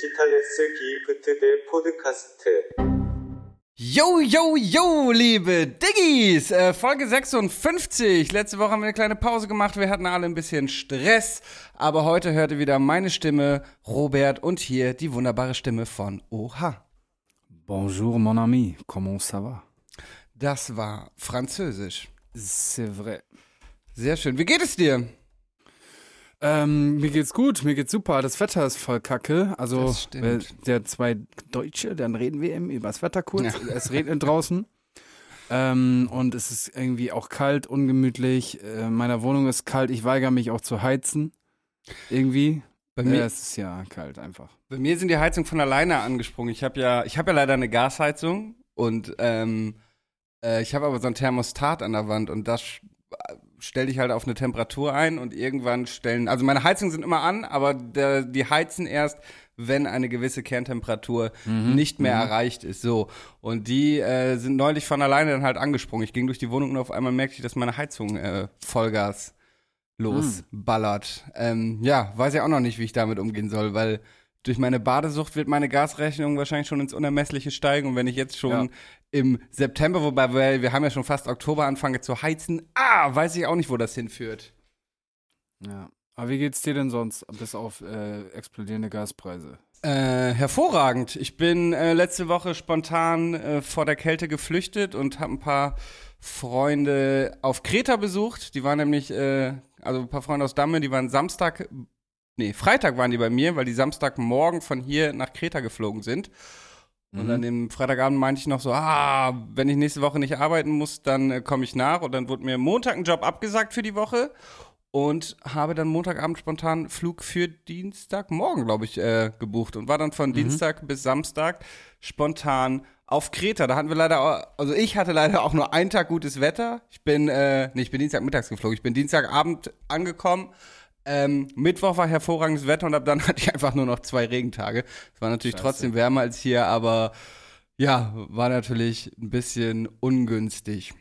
디지털스 기프트 대 포드카스트. Yo, yo, yo, liebe Diggis! Äh, Folge 56. Letzte Woche haben wir eine kleine Pause gemacht. Wir hatten alle ein bisschen Stress. Aber heute hörte wieder meine Stimme, Robert, und hier die wunderbare Stimme von Oha. Bonjour, mon ami. Comment ça va? Das war Französisch. C'est vrai. Sehr schön. Wie geht es dir? Ähm, mir geht's gut, mir geht's super. Das Wetter ist voll kacke. Also, äh, der zwei Deutsche, dann reden wir eben über das Wetter kurz. Es regnet draußen. Ähm, und es ist irgendwie auch kalt, ungemütlich. Äh, meiner Wohnung ist kalt. Ich weigere mich auch zu heizen. Irgendwie. Bei Ja, mir, es ist ja kalt einfach. bei mir sind die Heizungen von alleine angesprungen. Ich habe ja, ich habe ja leider eine Gasheizung und ähm, äh, ich habe aber so ein Thermostat an der Wand und das stelle ich halt auf eine Temperatur ein und irgendwann stellen, also meine Heizungen sind immer an, aber der, die heizen erst, wenn eine gewisse Kerntemperatur nicht mehr erreicht ist. So. Und die äh, sind neulich von alleine dann halt angesprungen. Ich ging durch die Wohnung und auf einmal merkte ich, dass meine Heizung äh, Vollgas losballert. Ähm, ja, weiß ja auch noch nicht, wie ich damit umgehen soll, weil durch meine Badesucht wird meine Gasrechnung wahrscheinlich schon ins Unermessliche steigen. Und wenn ich jetzt schon Ja. Im September, wobei wir, wir haben ja schon fast Oktober, anfange zu heizen, ah, weiß ich auch nicht, wo das hinführt. Ja. Aber wie geht's dir denn sonst, bis auf äh, explodierende Gaspreise? Äh, hervorragend. Ich bin äh, letzte Woche spontan äh, vor der Kälte geflüchtet und habe ein paar Freunde auf Kreta besucht. Die waren nämlich, äh, also ein paar Freunde aus Damme, die waren Samstag, nee, Freitag waren die bei mir, weil die Samstagmorgen von hier nach Kreta geflogen sind. Und dann dem Freitagabend meinte ich noch so, ah, wenn ich nächste Woche nicht arbeiten muss, dann äh, komme ich nach. Und dann wurde mir Montag ein Job abgesagt für die Woche und habe dann Montagabend spontan Flug für Dienstagmorgen, glaube ich, äh, gebucht und war dann von Dienstag bis Samstag spontan auf Kreta. Da hatten wir leider, auch, also ich hatte leider auch nur einen Tag gutes Wetter. Ich bin, äh, nee, ich bin Dienstagmittags geflogen. Ich bin Dienstagabend angekommen. Ähm, Mittwoch war hervorragendes Wetter und ab dann hatte ich einfach nur noch zwei Regentage. Es war natürlich Scheiße. trotzdem wärmer als hier, aber ja, war natürlich ein bisschen ungünstig.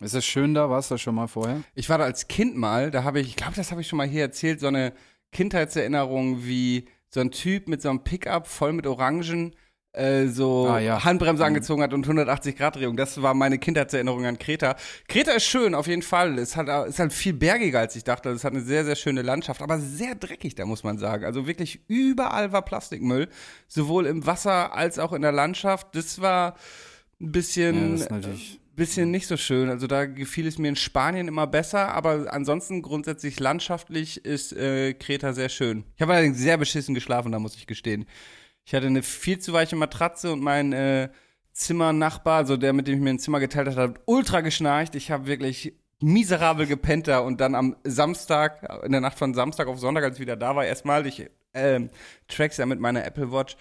Ist es schön da? Warst du da schon mal vorher? Ich war da als Kind mal, da habe ich, ich glaube, das habe ich schon mal hier erzählt, so eine Kindheitserinnerung, wie so ein Typ mit so einem Pickup voll mit Orangen äh, so Ah, ja. Handbremse Mhm. angezogen hat und 180 Grad Drehung. Das war meine Kindheitserinnerung an Kreta. Kreta ist schön, auf jeden Fall. Es hat, ist halt viel bergiger, als ich dachte. Es hat eine sehr, sehr schöne Landschaft, aber sehr dreckig, da muss man sagen. Also wirklich überall war Plastikmüll, sowohl im Wasser als auch in der Landschaft. Das war ein bisschen Ja, natürlich. bisschen nicht so schön. Also da gefiel es mir in Spanien immer besser, aber ansonsten grundsätzlich landschaftlich ist äh, Kreta sehr schön. Ich habe allerdings sehr beschissen geschlafen, da muss ich gestehen. Ich hatte eine viel zu weiche Matratze und mein äh, Zimmernachbar, also der, mit dem ich mir ein Zimmer geteilt habe, hat ultra geschnarcht. Ich habe wirklich miserabel gepennt da und dann am Samstag, in der Nacht von Samstag auf Sonntag, als ich wieder da war, erstmal, ich ähm, tracks ja mit meiner Apple Watch,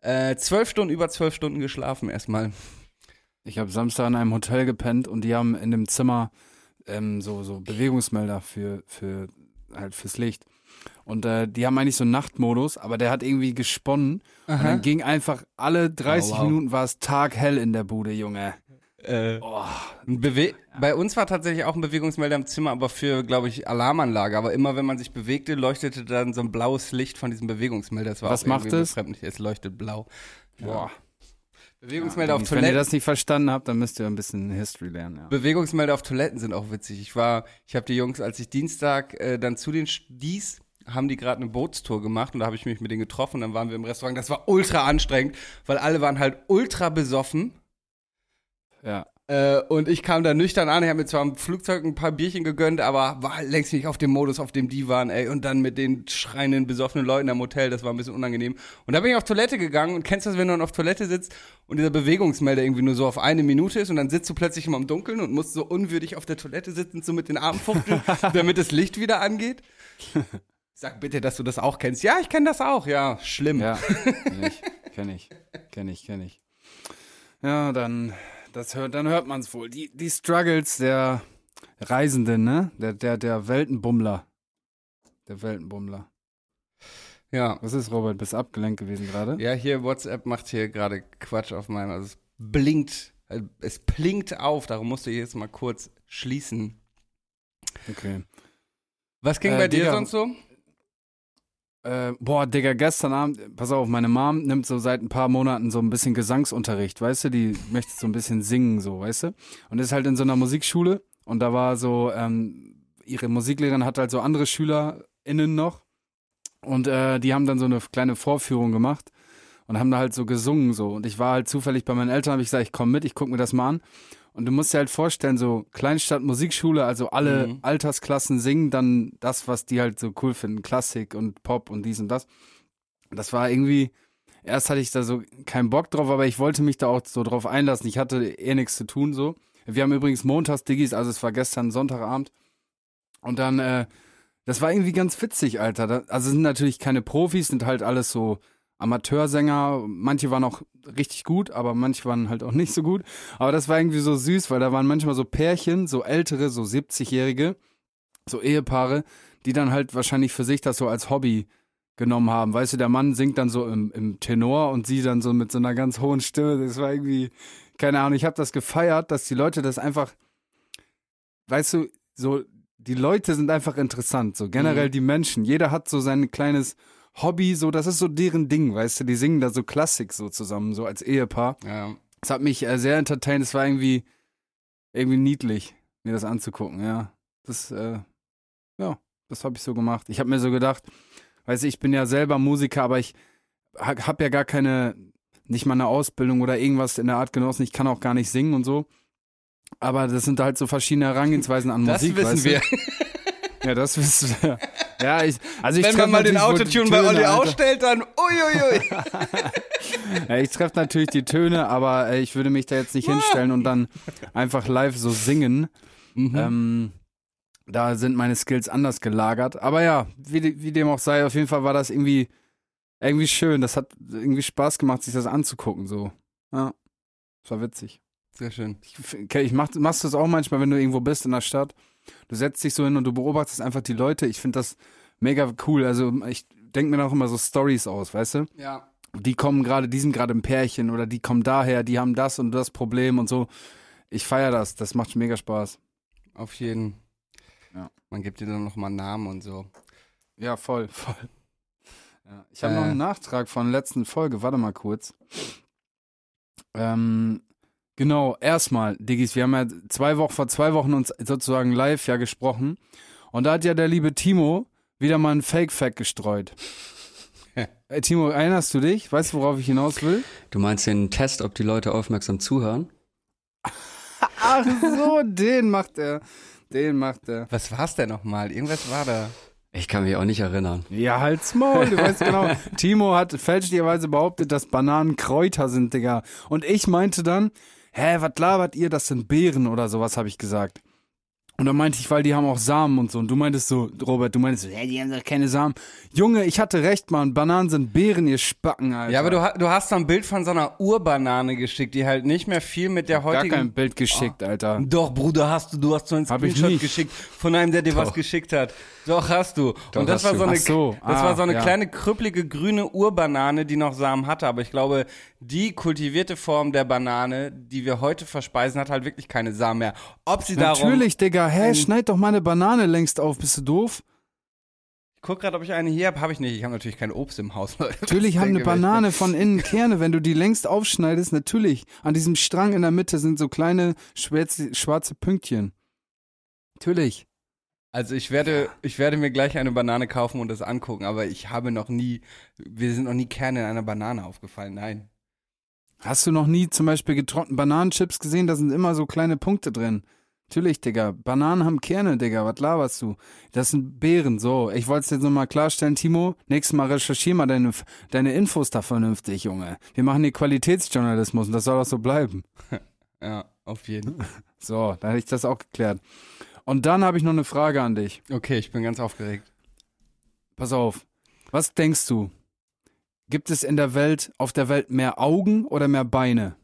äh, zwölf Stunden, über zwölf Stunden geschlafen erstmal. Ich habe Samstag in einem Hotel gepennt und die haben in dem Zimmer ähm, so, so Bewegungsmelder für, für halt fürs Licht. Und äh, die haben eigentlich so einen Nachtmodus, aber der hat irgendwie gesponnen. Und dann ging einfach alle 30 Oh, wow. Minuten war es taghell in der Bude, Junge. Äh, Oh, Bei uns war tatsächlich auch ein Bewegungsmelder im Zimmer, aber für, glaube ich, Alarmanlage. Aber immer, wenn man sich bewegte, leuchtete dann so ein blaues Licht von diesem Bewegungsmelder. Das war Was macht es? Es leuchtet blau. boah. Bewegungsmelder auf Wenn ihr Toiletten. das nicht verstanden habt, dann müsst ihr ein bisschen History lernen. Ja. Bewegungsmelder auf Toiletten sind auch witzig. Ich war, ich habe die Jungs, als ich Dienstag äh, dann zu den stieß, haben die gerade eine Bootstour gemacht und da habe ich mich mit denen getroffen und dann waren wir im Restaurant. Das war ultra anstrengend, weil alle waren halt ultra besoffen. ja. Äh, und ich kam da nüchtern an. Ich habe mir zwar im Flugzeug ein paar Bierchen gegönnt, aber war halt längst nicht auf dem Modus, auf dem die waren, ey. Und dann mit den schreienden, besoffenen Leuten am Hotel, das war ein bisschen unangenehm. Und da bin ich auf Toilette gegangen und kennst du das, wenn du dann auf Toilette sitzt und dieser Bewegungsmelder irgendwie nur so auf eine Minute ist und dann sitzt du plötzlich immer im Dunkeln und musst so unwürdig auf der Toilette sitzen, so mit den Armen fuchteln, damit das Licht wieder angeht? Sag bitte, dass du das auch kennst. Ja, ich kenne das auch. Ja, schlimm. Ja, kenn ich, kenn ich, kenn ich, kenn ich. Ja, dann, das hört, dann hört man es wohl. Die, die Struggles der Reisenden, ne? Der, der, der Weltenbummler. Der Weltenbummler. ja. Was ist, Robert? Bist du abgelenkt gewesen gerade? Ja, hier WhatsApp macht hier gerade Quatsch auf meinem. Also es blinkt, es blinkt auf. Darum musste ich jetzt mal kurz schließen. Okay. Was ging Äh, bei dir Digga. sonst so? Äh, boah, Digga, gestern Abend, pass auf, meine Mom nimmt so seit ein paar Monaten so ein bisschen Gesangsunterricht, weißt du? Die möchte so ein bisschen singen, so, weißt du? Und ist halt in so einer Musikschule und da war so, ähm, ihre Musiklehrerin hat halt so andere SchülerInnen noch und äh, die haben dann so eine kleine Vorführung gemacht und haben da halt so gesungen, so. Und ich war halt zufällig bei meinen Eltern, habe ich gesagt, ich komm mit, ich guck mir das mal an. Und du musst dir halt vorstellen, so Kleinstadt Musikschule, also alle Mhm. Altersklassen singen dann das, was die halt so cool finden, Klassik und Pop und dies und das. Das war irgendwie, erst hatte ich da so keinen Bock drauf, aber ich wollte mich da auch so drauf einlassen. Ich hatte eh nichts zu tun, so. Wir haben übrigens montags Diggis, also es war gestern Sonntagabend. Und dann, äh, das war irgendwie ganz witzig, Alter. Also sind natürlich keine Profis, sind halt alles so Amateursänger. Manche waren auch richtig gut, aber manche waren halt auch nicht so gut. Aber das war irgendwie so süß, weil da waren manchmal so Pärchen, so ältere, so 70-Jährige, so Ehepaare, die dann halt wahrscheinlich für sich das so als Hobby genommen haben. Weißt du, der Mann singt dann so im, im Tenor und sie dann so mit so einer ganz hohen Stimme. Das war irgendwie, keine Ahnung, ich habe das gefeiert, dass die Leute das einfach, weißt du, so, die Leute sind einfach interessant, so generell die Menschen. Jeder hat so sein kleines Hobby, so, das ist so deren Ding, weißt du, die singen da so Klassik so zusammen, so als Ehepaar. Ja. Es hat mich äh, sehr entertained, es war irgendwie, irgendwie niedlich, mir das anzugucken, ja. Das, äh, ja, das habe ich so gemacht. Ich habe mir so gedacht, weißt du, ich bin ja selber Musiker, aber ich ha, habe ja gar keine, nicht mal eine Ausbildung oder irgendwas in der Art genossen. Ich kann auch gar nicht singen und so. Aber das sind halt so verschiedene Herangehensweisen an Das Musik. wissen weißt wir. Du? Ja, das wissen wir. Ja, ich, also ich Wenn man mal den Autotune bei Olli ausstellt, dann uiuiui. Ja, ich treffe natürlich die Töne, aber äh, ich würde mich da jetzt nicht hinstellen und dann einfach live so singen. Mhm. Ähm, da sind meine Skills anders gelagert. Aber ja, wie, wie dem auch sei, auf jeden Fall war das irgendwie, irgendwie schön. Das hat irgendwie Spaß gemacht, sich das anzugucken. So. Ja, das war witzig. Sehr schön. Ich, ich mach, machst du das auch manchmal, wenn du irgendwo bist in der Stadt. Du setzt dich so hin und du beobachtest einfach die Leute. Ich finde das mega cool. Also ich denke mir dann auch immer so Stories aus, weißt du? Ja. die kommen gerade, die sind gerade im Pärchen oder die kommen daher, die haben das und das Problem und so. Ich feiere das, das macht mega Spaß. Auf jeden. Ja. Man gibt dir dann nochmal Namen und so. Ja, voll, voll. Ja, ich habe noch Äh. einen Nachtrag von der letzten Folge, warte mal kurz. Ähm, genau, erstmal, Diggis, wir haben ja zwei Wochen, vor zwei Wochen uns sozusagen live ja gesprochen. Und da hat ja der liebe Timo wieder mal einen Fake-Fact gestreut. Ey, Timo, erinnerst du dich? Weißt du, worauf ich hinaus will? Du meinst den Test, ob die Leute aufmerksam zuhören? Ach so, den macht er. Den macht er. Was war's denn nochmal? Irgendwas war da. Ich kann mich auch nicht erinnern. Ja, halt's Maul, du weißt genau. Timo hat fälschlicherweise behauptet, dass Bananen Kräuter sind, Digga. Und ich meinte dann, hä, was labert ihr, das sind Beeren oder sowas, habe ich gesagt. Und dann meinte ich, weil die haben auch Samen und so. Und du meintest so, Robert, du meintest so, hä, die haben doch keine Samen. Junge, ich hatte recht, Mann. Bananen sind Beeren, ihr Spacken, Alter. Ja, aber du, du hast da ein Bild von so einer Urbanane geschickt, die halt nicht mehr viel mit der Gar heutigen. kein Bild geschickt, Alter. Doch, Bruder, hast du. Du hast so ich Screenshot geschickt von einem, der dir was geschickt hat. Doch, hast du. Und das war so eine, so, das ah, war so eine ja. kleine, krüppelige, grüne Urbanane, die noch Samen hatte. Aber ich glaube, die kultivierte Form der Banane, die wir heute verspeisen, hat halt wirklich keine Samen mehr. Ob sie darum. Natürlich, Digga. Hä, ein- schneid doch mal eine Banane längst auf. Bist du doof? Ich guck gerade, ob ich eine hier habe. Habe ich nicht. Ich habe natürlich kein Obst im Haus. Natürlich haben eine denke, wer ich. Banane von innen Kerne. Wenn du die längst aufschneidest, natürlich. An diesem Strang in der Mitte sind so kleine schwarze, schwarze Pünktchen. Natürlich. Also ich werde, ich werde mir gleich eine Banane kaufen und das angucken, aber ich habe noch nie, wir sind noch nie Kerne in einer Banane aufgefallen, nein. Hast du noch nie zum Beispiel getrocknete Bananenchips gesehen? Da sind immer so kleine Punkte drin. Natürlich, Digga. Bananen haben Kerne, Digga. Was laberst du? Das sind Beeren. So, ich wollte es jetzt nochmal klarstellen, Timo. Nächstes Mal recherchier mal deine, deine Infos da vernünftig, Junge. Wir machen hier Qualitätsjournalismus und das soll auch so bleiben. Ja, auf jeden. So, dann hätte ich das auch geklärt. Und dann habe ich noch eine Frage an dich. Okay, ich bin ganz aufgeregt. Pass auf. Was denkst du? Gibt es in der Welt, auf der Welt mehr Augen oder mehr Beine?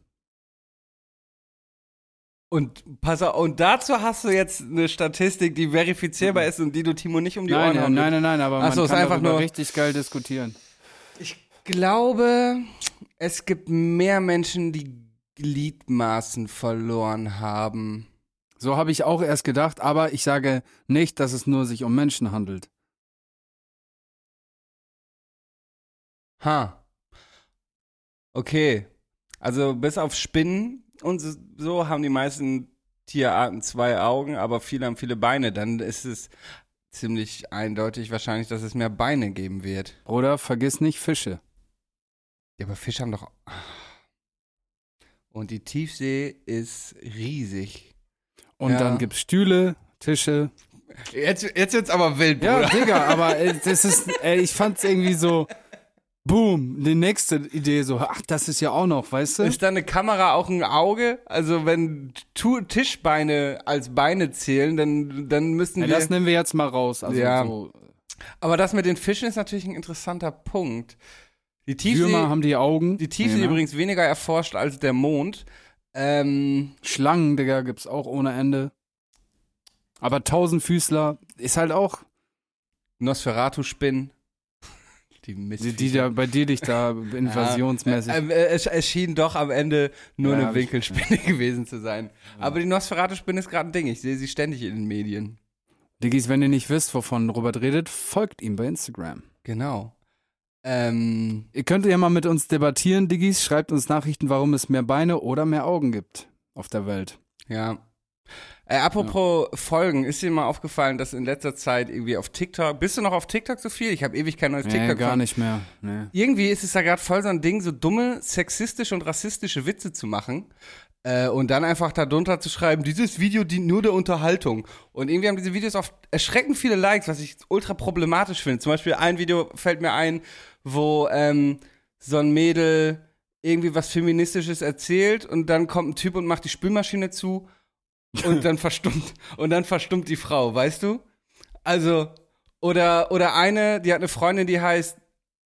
Und pass auf, und dazu hast du jetzt eine Statistik, die verifizierbar ist und die du Timo nicht um die nein, Ohren hauen nein, nein, nein, aber Ach man so, ist kann einfach darüber nur- richtig geil diskutieren. Ich glaube, es gibt mehr Menschen, die Gliedmaßen verloren haben. So habe ich auch erst gedacht, aber ich sage nicht, dass es nur sich um Menschen handelt. Ha. Okay. Also bis auf Spinnen und so- haben die meisten Tierarten zwei Augen, aber viele haben viele Beine. Dann ist es ziemlich eindeutig wahrscheinlich, dass es mehr Beine geben wird. Oder vergiss nicht Fische. Ja, aber Fische haben doch. Und die Tiefsee ist riesig. Und Ja. dann gibt's Stühle, Tische. Jetzt, jetzt wird's aber wild, Ja, Bruder. Digga, aber äh, das ist, ey, ich fand's irgendwie so, boom, die nächste Idee so, ach, das ist ja auch noch, weißt du? Ist da eine Kamera auch ein Auge? Also wenn Tu- Tischbeine als Beine zählen, dann, dann müssen Ja, wir. das nehmen wir jetzt mal raus. Also Ja. so, aber das mit den Fischen ist natürlich ein interessanter Punkt. Die Tiefsee, Würmer haben die Augen. die Tiefsee Nee, ne? übrigens weniger erforscht als der Mond. Ähm, Schlangen, Digga, gibt's auch ohne Ende. Aber Tausendfüßler ist halt auch, Nosferatu-Spinnen. Die die, Mistviecher. die da bei dir dich da invasionsmäßig. Ähm, äh, es, es schien doch am Ende nur Ja, eine Winkelspinne gewesen zu sein. Aber die Nosferatu-Spinne ist gerade ein Ding. Ich sehe sie ständig in den Medien. Diggis, wenn ihr nicht wisst, wovon Robert redet, folgt ihm bei Instagram. Genau. Ähm, Ihr könnt ja mal mit uns debattieren, Diggis. Schreibt uns Nachrichten, warum es mehr Beine oder mehr Augen gibt auf der Welt. ja. Äh, apropos Folgen, ist dir mal aufgefallen, dass in letzter Zeit irgendwie auf TikTok, bist du noch auf TikTok so viel? Ich habe ewig kein neues Nee, TikTok. gar von- nicht mehr. Nee. Irgendwie ist es da gerade voll so ein Ding, so dumme, sexistische und rassistische Witze zu machen. Äh, und dann einfach darunter zu schreiben, dieses Video dient nur der Unterhaltung. Und irgendwie haben diese Videos oft erschreckend viele Likes, was ich ultra problematisch finde. Zum Beispiel ein Video fällt mir ein, wo ähm, so ein Mädel irgendwie was Feministisches erzählt und dann kommt ein Typ und macht die Spülmaschine zu und dann verstummt und dann verstummt die Frau, weißt du? Also oder oder eine, die hat eine Freundin, die heißt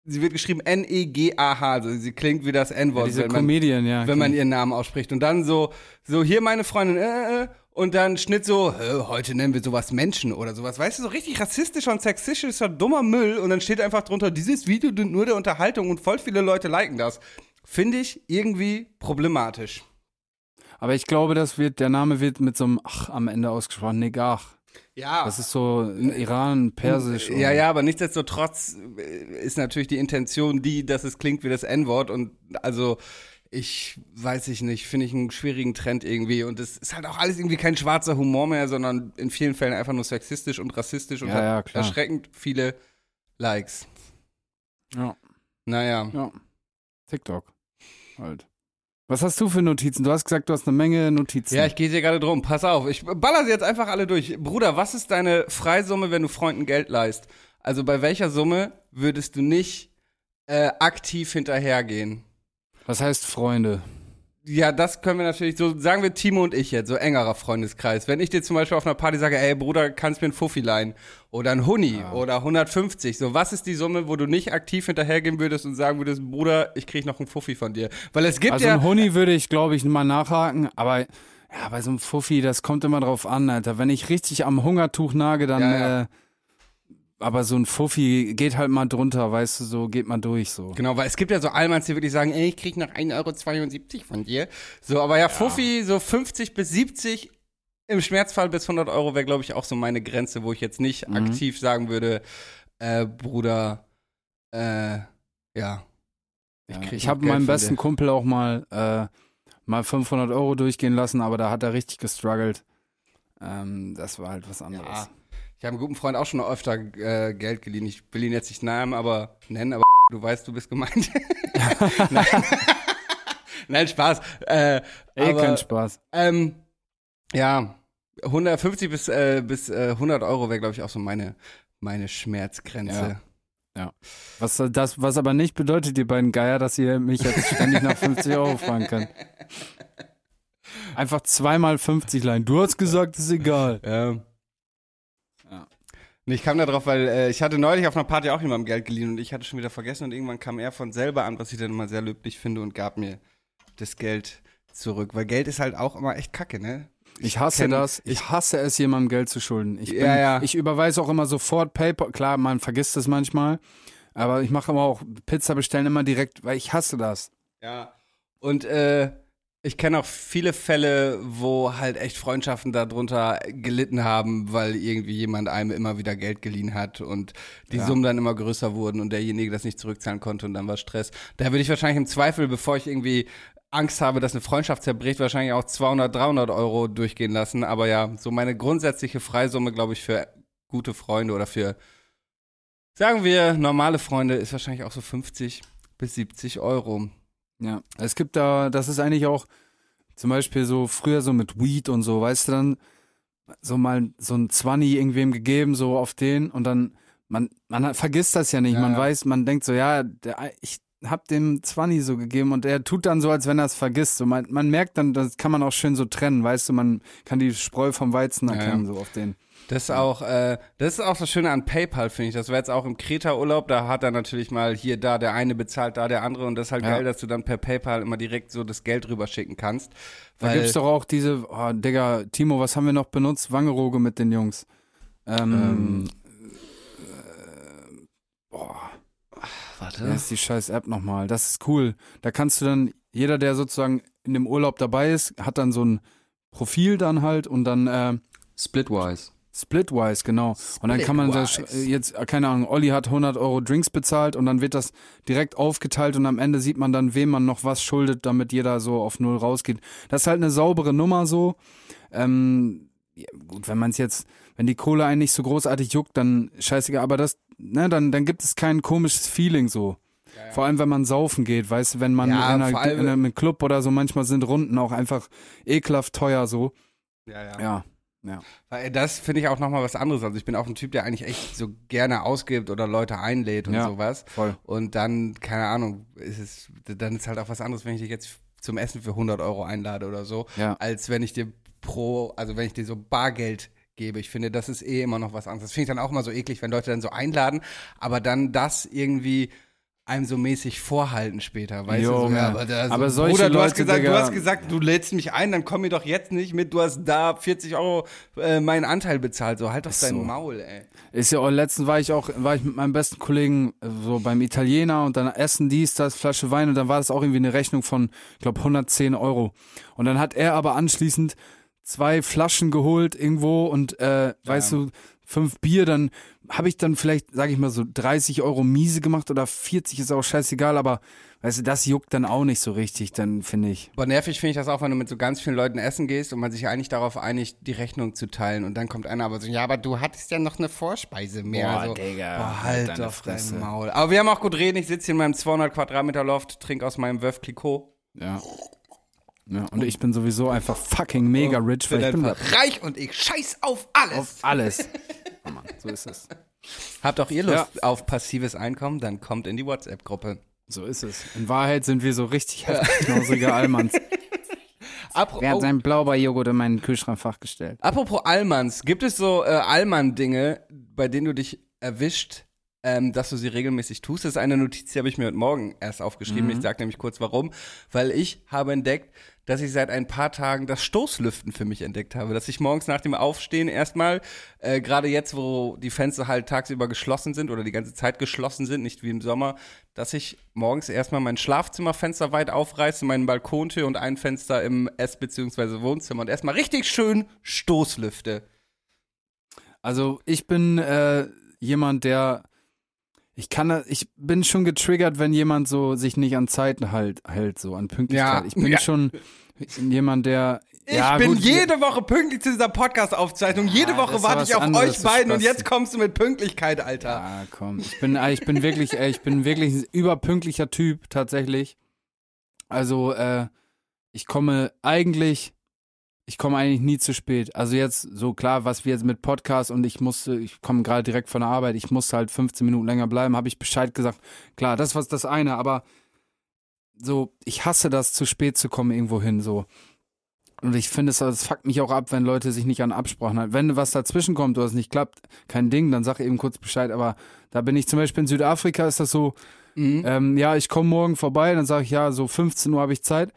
sie wird geschrieben N-E-G-A-H, also sie klingt wie das Ja, N-Wort, diese wenn, man, Comedian, ja. wenn man ihren Namen ausspricht. Und dann so, so hier meine Freundin, äh, äh, und dann Schnitt so, äh, heute nennen wir sowas Menschen oder sowas. Weißt du, so richtig rassistischer und sexistischer, dummer Müll. Und dann steht einfach drunter, dieses Video dient nur der Unterhaltung und voll viele Leute liken das. Finde ich irgendwie problematisch. Aber ich glaube, das wird, der Name wird mit so einem Ach am Ende ausgesprochen. Negach. Ja. Das ist so in Iran, Persisch. Ja, ja, aber nichtsdestotrotz äh, ist natürlich die Intention die, dass es klingt wie das N-Wort und also ich weiß ich nicht, finde ich einen schwierigen Trend irgendwie und es ist halt auch alles irgendwie kein schwarzer Humor mehr, sondern in vielen Fällen einfach nur sexistisch und rassistisch und Ja, hat ja, erschreckend viele Likes. Ja. Naja. Ja. TikTok. Halt. Was hast du für Notizen? Du hast gesagt, du hast eine Menge Notizen. Ja, ich gehe dir gerade drum. Pass auf, ich baller sie jetzt einfach alle durch. Bruder, was ist deine Freisumme, wenn du Freunden Geld leist? Also bei welcher Summe würdest du nicht äh, aktiv hinterhergehen? Was heißt Freunde? Ja, das können wir natürlich, so sagen wir Timo und ich jetzt, so engerer Freundeskreis. Wenn ich dir zum Beispiel auf einer Party sage, ey Bruder, kannst mir einen Fuffi leihen oder ein Huni oder 150, so was ist die Summe, wo du nicht aktiv hinterhergehen würdest und sagen würdest, Bruder, ich krieg noch einen Fuffi von dir? Weil es gibt Also ja, ein Huni würde ich, glaube ich, mal nachhaken, aber ja, bei so einem Fuffi, das kommt immer drauf an, Alter. Wenn ich richtig am Hungertuch nage, dann Ja, ja. Äh, aber so ein Fuffi geht halt mal drunter, weißt du, so geht mal durch so. Genau, weil es gibt ja so Allmanns, die wirklich sagen, ey, ich krieg noch 1,72 Euro von dir. So, aber ja, Fuffi, so 50 bis 70, im Schmerzfall bis 100 Euro wäre, glaube ich, auch so meine Grenze, wo ich jetzt nicht Mhm. aktiv sagen würde, äh, Bruder, äh, ja. Ich, Ja, ich habe von besten dir. Kumpel auch mal, äh, mal 500 Euro durchgehen lassen, aber da hat er richtig gestruggelt. Ähm, das war halt was anderes. Ja. Ich habe einem guten Freund auch schon öfter äh, Geld geliehen. Ich will ihn jetzt nicht Namen, aber nennen, aber du weißt, du bist gemeint. Nein. Nein, Spaß. Äh, Ey, aber, kein Spaß. Ähm, ja, 150 bis, äh, bis äh, 100 Euro wäre, glaube ich, auch so meine, meine Schmerzgrenze. Was, das, was aber nicht bedeutet, ihr beiden Geier, dass ihr mich jetzt ständig nach 50 Euro fragen könnt. Einfach zweimal 50 leihen. Du hast gesagt, ist egal. Ja. Ja. Und ich kam da drauf, weil äh, ich hatte neulich auf einer Party auch jemandem Geld geliehen und ich hatte schon wieder vergessen und irgendwann kam er von selber an, was ich dann immer sehr löblich finde und gab mir das Geld zurück. Weil Geld ist halt auch immer echt kacke, ne? Ich hasse kenn- das. Ich hasse es, jemandem Geld zu schulden. Ich, bin, Ja, ja. ich überweise auch immer sofort PayPal. Klar, man vergisst es manchmal. Aber ich mache aber auch Pizza bestellen immer direkt, weil ich hasse das. Ja. Und äh, Ich kenne auch viele Fälle, wo halt echt Freundschaften darunter gelitten haben, weil irgendwie jemand einem immer wieder Geld geliehen hat und die Ja. Summen dann immer größer wurden und derjenige das nicht zurückzahlen konnte und dann war Stress. Da würde ich wahrscheinlich im Zweifel, bevor ich irgendwie Angst habe, dass eine Freundschaft zerbricht, wahrscheinlich auch 200, 300 Euro durchgehen lassen. Aber ja, so meine grundsätzliche Freisumme, glaube ich, für gute Freunde oder für, sagen wir, normale Freunde ist wahrscheinlich auch so 50 bis 70 Euro. Ja, es gibt da, das ist eigentlich auch zum Beispiel so früher so mit Weed und so, weißt du, dann so mal so ein Zwanni irgendwem gegeben, so auf den und dann, man, man hat- vergisst das ja nicht, Ja, man ja. weiß, man denkt so, ja, der, ich hab dem Zwanni so gegeben und er tut dann so, als wenn er es vergisst. So, man, man merkt dann, das kann man auch schön so trennen, weißt du, man kann die Spreu vom Weizen erkennen, ja. so auf den. Das ist auch, äh, das ist auch das Schöne an PayPal, finde ich. Das war jetzt auch im Kreta-Urlaub, da hat er natürlich mal hier, da, der eine bezahlt, da der andere und das ist halt Ja. geil, dass du dann per PayPal immer direkt so das Geld rüberschicken kannst. Da Weil, gibt's doch auch diese, oh, Digga, Timo, was haben wir noch benutzt? Wangeroge mit den Jungs. Ähm, äh, boah, Wie Warte. ist die scheiß App nochmal? Das ist cool. Da kannst du dann, jeder, der sozusagen in dem Urlaub dabei ist, hat dann so ein Profil dann halt und dann äh, Splitwise. Splitwise, genau. Und dann kann man das äh, jetzt, äh, keine Ahnung, Olli hat 100 Euro Drinks bezahlt und dann wird das direkt aufgeteilt und am Ende sieht man dann, wem man noch was schuldet, damit jeder so auf Null rausgeht. Das ist halt eine saubere Nummer so. Ähm, ja, gut, wenn man es jetzt, wenn die Kohle einen nicht so großartig juckt, dann scheißegal, aber das, ne, dann, dann gibt es kein komisches Feeling so. Vor allem, wenn man saufen geht, weißt du, wenn man Ja, in, einer, in einem Club oder so, manchmal sind Runden auch einfach ekelhaft teuer so. ja, ja. Ja. Weil das finde ich auch nochmal was anderes. Also ich bin auch ein Typ, der eigentlich echt so gerne ausgibt oder Leute einlädt und Ja. sowas. Voll. Und dann, keine Ahnung, ist es, dann ist halt auch was anderes, wenn ich dich jetzt zum Essen für 100 Euro einlade oder so, Ja. als wenn ich dir pro, also wenn ich dir so Bargeld gebe. Ich finde, das ist eh immer noch was anderes. Das finde ich dann auch immer so eklig, wenn Leute dann so einladen, aber dann das irgendwie einem so mäßig vorhalten später, weißt du? So, Junge. ja, aber da so, Aber solche Bruder, du hast Leute, gesagt, du Digga- hast gesagt, du lädst mich ein, dann komm mir doch jetzt nicht mit, du hast da 40 Euro äh, meinen Anteil bezahlt, so halt doch dein so. Maul, ey. Ist ja auch, letztens war ich auch, war ich mit meinem besten Kollegen äh, so beim Italiener und dann Essen dies, das, Flasche Wein und dann war das auch irgendwie eine Rechnung von, ich glaube, 110 Euro. Und dann hat er aber anschließend zwei Flaschen geholt irgendwo und, äh, weißt du, fünf Bier, dann habe ich dann vielleicht, sage ich mal so, 30 Euro miese gemacht oder 40 ist auch scheißegal, aber weißt du, das juckt dann auch nicht so richtig, dann finde ich. Aber nervig finde ich das auch, wenn du mit so ganz vielen Leuten essen gehst und man sich eigentlich darauf einigt, die Rechnung zu teilen und dann kommt einer aber so, ja, aber du hattest ja noch eine Vorspeise mehr. Boah, so, Digga, boah, halt halt deine auf Fresse. dein Maul. Aber wir haben auch gut reden, ich sitze hier in meinem 200 Quadratmeter Loft, trinke aus meinem Veuve Clicquot. Ja. Ja. Und ich bin sowieso einfach fucking mega rich, weil ich bin einfach reich und ich scheiß auf alles. auf alles. Oh Mann, so ist es. Habt auch ihr Lust auf passives Einkommen? Dann kommt in die WhatsApp-Gruppe. So ist es. In Wahrheit sind wir so richtig heftig knausrige Allmanns. Apro Wer hat oh, seinen Blaubeerjoghurt in meinen Kühlschrankfach gestellt? apropos Allmanns, gibt es so äh, Allmann-Dinge, bei denen du dich erwischt, ähm, dass du sie regelmäßig tust? Das ist eine Notiz, die habe ich mir heute Morgen erst aufgeschrieben. Ich sage nämlich kurz warum. Weil ich habe entdeckt, dass ich seit ein paar Tagen das Stoßlüften für mich entdeckt habe. Dass ich morgens nach dem Aufstehen erstmal, äh, gerade jetzt, wo die Fenster halt tagsüber geschlossen sind oder die ganze Zeit geschlossen sind, nicht wie im Sommer, dass ich morgens erstmal mein Schlafzimmerfenster weit aufreiße, meinen Balkontür und ein Fenster im Ess- bzw. Wohnzimmer und erstmal richtig schön Stoßlüfte. Also ich bin äh, jemand, der ich kann, ich bin schon getriggert, wenn jemand so sich nicht an Zeiten halt, hält, so an Pünktlichkeit. Ja, ich bin ja. schon jemand, der Ich ja, bin gut, jede Woche pünktlich zu dieser Podcast-Aufzeichnung. Jede Woche warte ich auf anderes, euch beiden und jetzt kommst du mit Pünktlichkeit, Alter. Ja, komm. Ich bin, äh, ich bin wirklich, äh, ich bin wirklich ein überpünktlicher Typ, tatsächlich. Also, äh, ich komme eigentlich, ich komme eigentlich nie zu spät. Also jetzt, so klar, was wir jetzt mit Podcast und ich musste, ich komme gerade direkt von der Arbeit, ich musste halt 15 Minuten länger bleiben, habe ich Bescheid gesagt. Klar, das war das eine, aber so, ich hasse das, zu spät zu kommen irgendwo hin, so. Und ich finde, es das fuckt mich auch ab, wenn Leute sich nicht an Absprachen halten. Wenn was dazwischen kommt oder es nicht klappt, kein Ding, dann sag eben kurz Bescheid. Aber da bin ich zum Beispiel in Südafrika, ist das so, Mhm. ähm, ja, ich komme morgen vorbei, dann sage ich, ja, so 15 Uhr habe ich Zeit.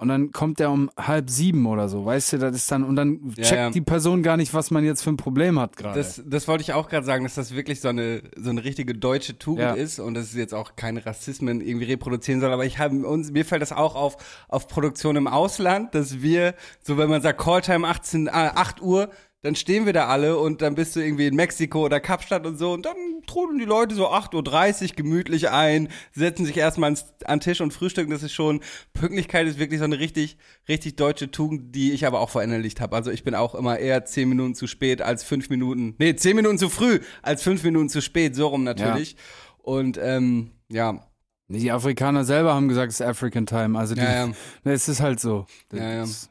Und dann kommt der um halb sieben oder so, weißt du, das ist dann, und dann Ja, checkt ja. die Person gar nicht, was man jetzt für ein Problem hat gerade. Das, das wollte ich auch gerade sagen, dass das wirklich so eine, so eine richtige deutsche Tugend Ja. ist und dass es jetzt auch keine Rassismen irgendwie reproduzieren soll. Aber ich habe uns, mir fällt das auch auf, auf Produktion im Ausland, dass wir, so wenn man sagt Calltime 18, äh, 8 Uhr, dann stehen wir da alle und dann bist du irgendwie in Mexiko oder Kapstadt und so und dann trudeln die Leute so 8.30 Uhr gemütlich ein, setzen sich erstmal ans, an den Tisch und frühstücken. Das ist schon, Pünktlichkeit ist wirklich so eine richtig, richtig deutsche Tugend, die ich aber auch verinnerlicht habe. Also ich bin auch immer eher 10 Minuten zu spät als 5 Minuten, nee, 10 Minuten zu früh als 5 Minuten zu spät, so rum natürlich. Und ähm, ja, die Afrikaner selber haben gesagt, es ist African Time. Also die, Ja, ja. es ist halt so. Ja, ist-.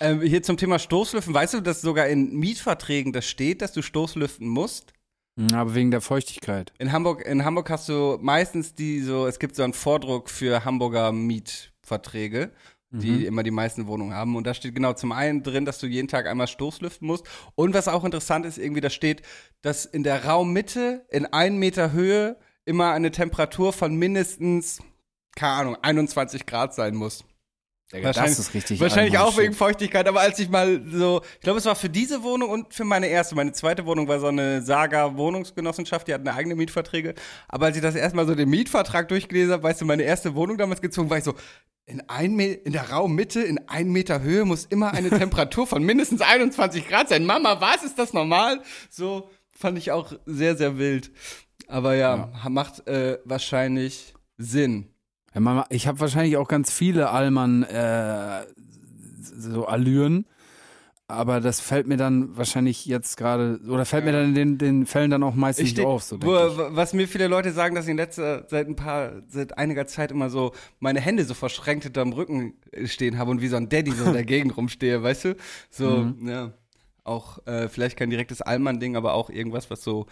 Ähm, hier zum Thema Stoßlüften. Weißt du, dass sogar in Mietverträgen das steht, dass du Stoßlüften musst? Mhm, Aber wegen der Feuchtigkeit. In Hamburg, in Hamburg hast du meistens die so, es gibt so einen Vordruck für Hamburger Mietverträge, die immer die meisten Wohnungen haben. Und da steht genau zum einen drin, dass du jeden Tag einmal Stoßlüften musst. Und was auch interessant ist, irgendwie, da steht, dass in der Raummitte in einen Meter Höhe immer eine Temperatur von mindestens, keine Ahnung, 21 Grad sein muss. Wahrscheinlich- das ist richtig. Wahrscheinlich auch wegen. Feuchtigkeit, aber als ich mal so, ich glaube, es war für diese Wohnung und für meine erste. Meine zweite Wohnung war so eine Saga Wohnungsgenossenschaft, die hatten eine eigene Mietverträge. Aber als ich das erstmal so den Mietvertrag durchgelesen habe, weißt du, meine erste Wohnung damals gezogen, war ich so, in, ein in der Raummitte, in ein Meter Höhe muss immer eine Temperatur von mindestens 21 Grad sein. Mama, was ist das normal? So fand ich auch sehr, sehr wild. Aber ja, macht äh, wahrscheinlich Sinn. Ja, ich habe wahrscheinlich auch ganz viele Allmann äh, so Allüren, aber das fällt mir dann wahrscheinlich jetzt gerade, oder fällt mir dann in den, den Fällen dann auch meistens Ich nicht auf. So, wo, was mir viele Leute sagen, dass ich in letzter, seit ein paar, seit einiger Zeit immer so meine Hände so verschränkt hinterm Rücken stehen habe und wie so ein Daddy so in der Gegend rumstehe, weißt du? So, Mhm. ja. Auch äh, vielleicht kein direktes Allmann-Ding, aber auch irgendwas, was so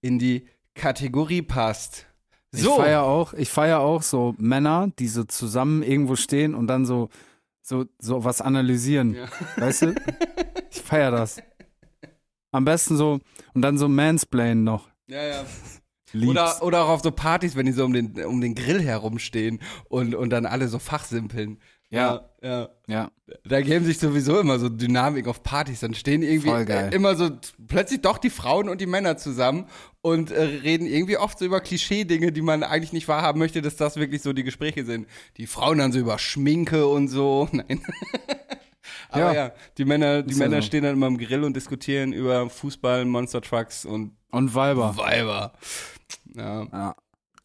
in die Kategorie passt. Ich So, feier auch, ich feier auch so Männer, die so zusammen irgendwo stehen und dann so, so, so was analysieren. Ja. Weißt du? Ich feier das. Am besten so, und dann so Mansplain noch. ja, ja. Lieb's. Oder, oder auch auf so Partys, wenn die so um den, um den Grill herumstehen und, und dann alle so fachsimpeln. Ja. ja. ja. ja. Da geben sich sowieso immer so Dynamik auf Partys. Dann stehen irgendwie immer so plötzlich doch die Frauen und die Männer zusammen und äh, reden irgendwie oft so über Klischee-Dinge, die man eigentlich nicht wahrhaben möchte, dass das wirklich so die Gespräche sind. Die Frauen dann so über Schminke und so. Nein. Aber ja, Ja. die Männer, die Männer so. stehen dann immer im Grill und diskutieren über Fußball, Monster Trucks und Und Weiber. Weiber. Ja. Ja.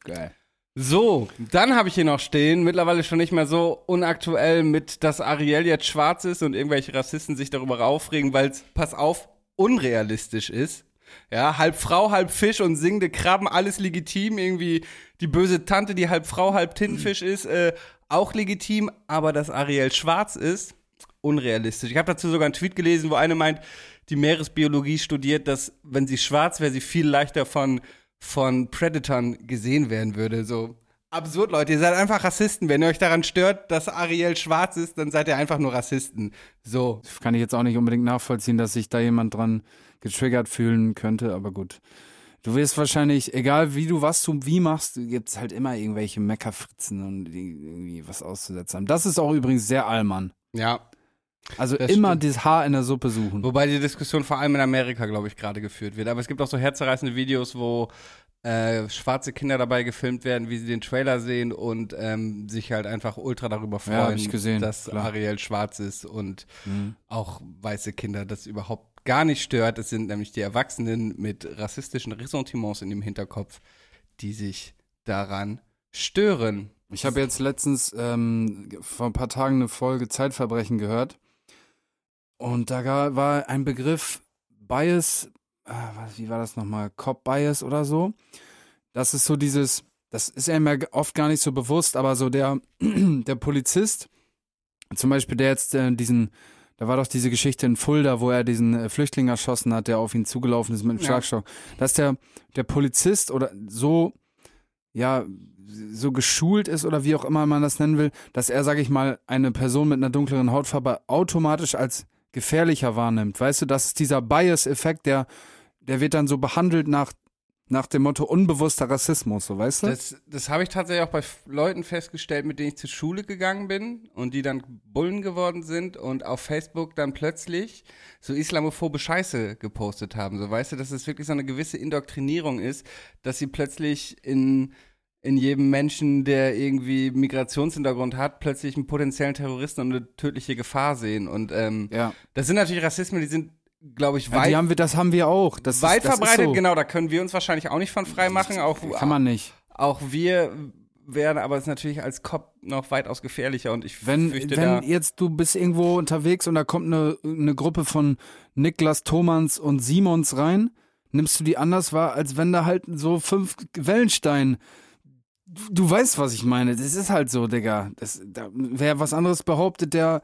Geil. So, dann habe ich hier noch stehen, mittlerweile schon nicht mehr so unaktuell mit, dass Ariel jetzt schwarz ist und irgendwelche Rassisten sich darüber aufregen, weil es, pass auf, unrealistisch ist. Ja, halb Frau, halb Fisch und singende Krabben, alles legitim. Irgendwie die böse Tante, die halb Frau, halb Tintenfisch ist, äh, auch legitim. Aber dass Ariel schwarz ist, unrealistisch. Ich habe dazu sogar einen Tweet gelesen, wo eine meint, die Meeresbiologie studiert, dass wenn sie schwarz wäre, sie viel leichter von, von Predatern gesehen werden würde. So absurd, Leute. Ihr seid einfach Rassisten. Wenn ihr euch daran stört, dass Ariel schwarz ist, dann seid ihr einfach nur Rassisten. So. Kann ich jetzt auch nicht unbedingt nachvollziehen, dass sich da jemand dran getriggert fühlen könnte, aber gut. Du wirst wahrscheinlich, egal wie du was du wie machst, gibt es halt immer irgendwelche Meckerfritzen und irgendwie was auszusetzen haben. Das ist auch übrigens sehr Allmann. Ja. Also Das immer stimmt. das Haar in der Suppe suchen. Wobei die Diskussion vor allem in Amerika, glaube ich, gerade geführt wird. Aber es gibt auch so herzerreißende Videos, wo äh, schwarze Kinder dabei gefilmt werden, wie sie den Trailer sehen und ähm, sich halt einfach ultra darüber freuen, Ja, gesehen, dass klar. Ariel schwarz ist und Mhm. auch weiße Kinder das überhaupt gar nicht stört. Es sind nämlich die Erwachsenen mit rassistischen Ressentiments in dem Hinterkopf, die sich daran stören. Ich habe jetzt letztens ähm, vor ein paar Tagen eine Folge Zeitverbrechen gehört. Und da war ein Begriff Bias, was, wie war das nochmal? Cop Bias oder so. Das ist so dieses, das ist einem ja oft gar nicht so bewusst, aber so der, der Polizist, zum Beispiel der jetzt äh, diesen, da war doch diese Geschichte in Fulda, wo er diesen äh, Flüchtling erschossen hat, der auf ihn zugelaufen ist mit dem Ja. Schlagstock. Dass der, der Polizist oder so, ja, so geschult ist oder wie auch immer man das nennen will, dass er, sag ich mal, eine Person mit einer dunkleren Hautfarbe automatisch als gefährlicher wahrnimmt. Weißt du, das ist dieser Bias-Effekt, der, der wird dann so behandelt nach nach dem Motto unbewusster Rassismus, so weißt du? Das, das habe ich tatsächlich auch bei Leuten festgestellt, mit denen ich zur Schule gegangen bin und die dann Bullen geworden sind und auf Facebook dann plötzlich so islamophobe Scheiße gepostet haben. So weißt du, dass es wirklich so eine gewisse Indoktrinierung ist, dass sie plötzlich in, in jedem Menschen, der irgendwie Migrationshintergrund hat, plötzlich einen potenziellen Terroristen und eine tödliche Gefahr sehen. Und ähm, ja. das sind natürlich Rassismen, die sind, glaube ich, ja weit, die haben wir, das haben wir auch. Das weit ist, das verbreitet. So. Genau, da können wir uns wahrscheinlich auch nicht von frei machen. Auch, Kann man nicht. auch wir werden aber es ist natürlich als Cop noch weitaus gefährlicher und ich Wenn, fürchte wenn jetzt du bist irgendwo unterwegs und da kommt eine, eine Gruppe von Niklas Thomans und Simons rein, nimmst du die anders wahr, als wenn da halt so fünf Wellenstein. Du, weißt, was ich meine. Das ist halt so, Digga. Das, da, wer was anderes behauptet, der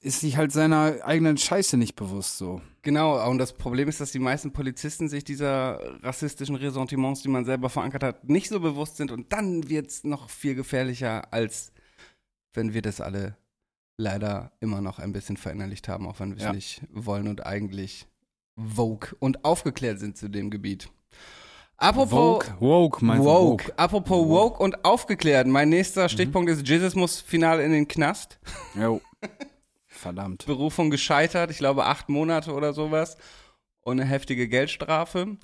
ist sich halt seiner eigenen Scheiße nicht bewusst so. Genau, und das Problem ist, dass die meisten Polizisten sich dieser rassistischen Ressentiments, die man selber verankert hat, nicht so bewusst sind und dann wird es noch viel gefährlicher, als wenn wir das alle leider immer noch ein bisschen verinnerlicht haben, auch wenn wir es Ja. nicht wollen und eigentlich woke und aufgeklärt sind zu dem Gebiet. Apropos Woke, woke, meinst du? woke. Apropos woke und aufgeklärt. Mein nächster Stichpunkt ist, Jesus muss final in den Knast. Jo. Verdammt. Berufung gescheitert, ich glaube acht Monate oder sowas und eine heftige Geldstrafe.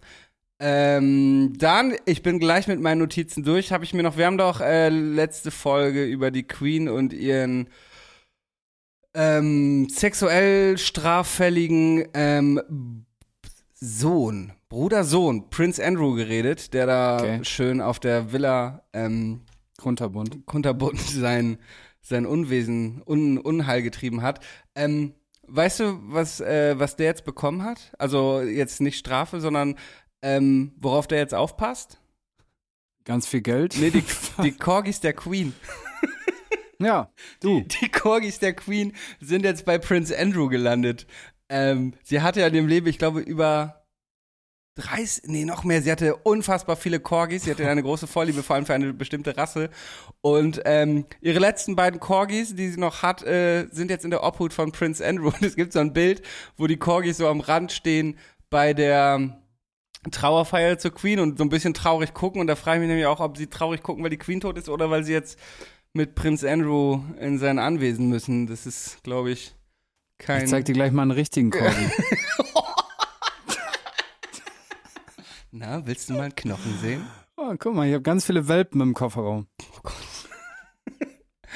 Ähm, dann, ich bin gleich mit meinen Notizen durch, habe ich mir noch, wir haben doch äh, letzte Folge über die Queen und ihren ähm, sexuell straffälligen ähm, Sohn, Bruder Sohn, Prince Andrew geredet, der da Okay. schön auf der Villa ähm, Kunterbunt. kunterbunt sein, sein Unwesen, Un, Unheil getrieben hat. Ähm, weißt du, was, äh, was der jetzt bekommen hat? Also jetzt nicht Strafe, sondern ähm, worauf der jetzt aufpasst? Ganz viel Geld. Nee, die, die Corgis der Queen. Ja, du. Die Corgis der Queen sind jetzt bei Prince Andrew gelandet. Ähm, sie hatte ja in dem Leben, ich glaube, über 30, nee, noch mehr. Sie hatte unfassbar viele Corgis. Sie hatte eine große Vorliebe, vor allem für eine bestimmte Rasse. Und ähm, ihre letzten beiden Corgis, die sie noch hat, äh, sind jetzt in der Obhut von Prince Andrew. Und es gibt so ein Bild, wo die Corgis so am Rand stehen bei der Trauerfeier zur Queen und so ein bisschen traurig gucken. Und da frage ich mich nämlich auch, ob sie traurig gucken, weil die Queen tot ist oder weil sie jetzt mit Prinz Andrew in sein Anwesen müssen. Das ist, glaube ich, kein. Ich zeig dir gleich mal einen richtigen Corgi. Na, willst du mal einen Knochen sehen? Oh, guck mal, ich habe ganz viele Welpen im Kofferraum.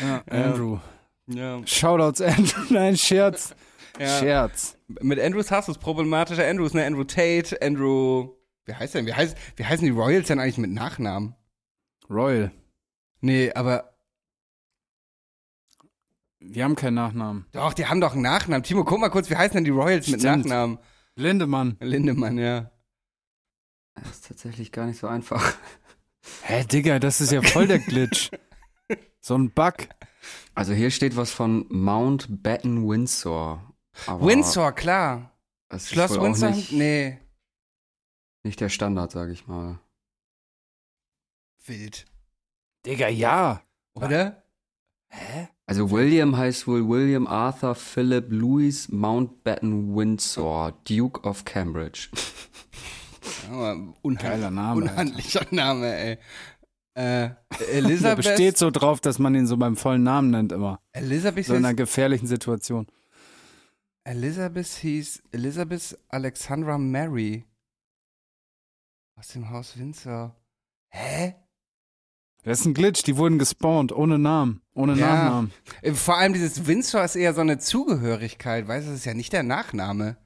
Ja, Andrew. Ja. Shoutouts Andrew. Nein, Scherz. ja. Scherz. Mit Andrews hast du es problematische Andrews, ne? Andrew Tate, Andrew. Wie heißt denn? Wie, heißt, wie heißen die Royals denn eigentlich mit Nachnamen? Royal. Nee, aber. Wir haben keinen Nachnamen. Doch, die haben doch einen Nachnamen. Timo, guck mal kurz, wie heißen denn die Royals mit Stimmt. Nachnamen? Lindemann. Lindemann, ja. Das ist tatsächlich gar nicht so einfach. Hä, Digga, das ist ja voll der Glitch. so ein Bug. Also hier steht was von Mountbatten Windsor. Aber Windsor, klar. Das ist Schloss Windsor? Nicht, Nee. nicht der Standard, sage ich mal. Wild. Digga, ja. Oder? Also William heißt wohl William Arthur Philip Louis Mountbatten Windsor, Duke of Cambridge. Unheimlich, Geiler Name. Alter. unhandlicher Name, ey. Äh, Der Elisabeth, besteht so drauf, dass man ihn so beim vollen Namen nennt immer. Elisabeth, So in einer gefährlichen Situation. Elisabeth hieß Elizabeth Alexandra Mary. Aus dem Haus Windsor. Hä? Das ist ein Glitch, die wurden gespawnt, ohne Namen, ohne Ja. Nachnamen. Äh, Vor allem dieses Windsor ist eher so eine Zugehörigkeit, weißt du, das ist ja nicht der Nachname.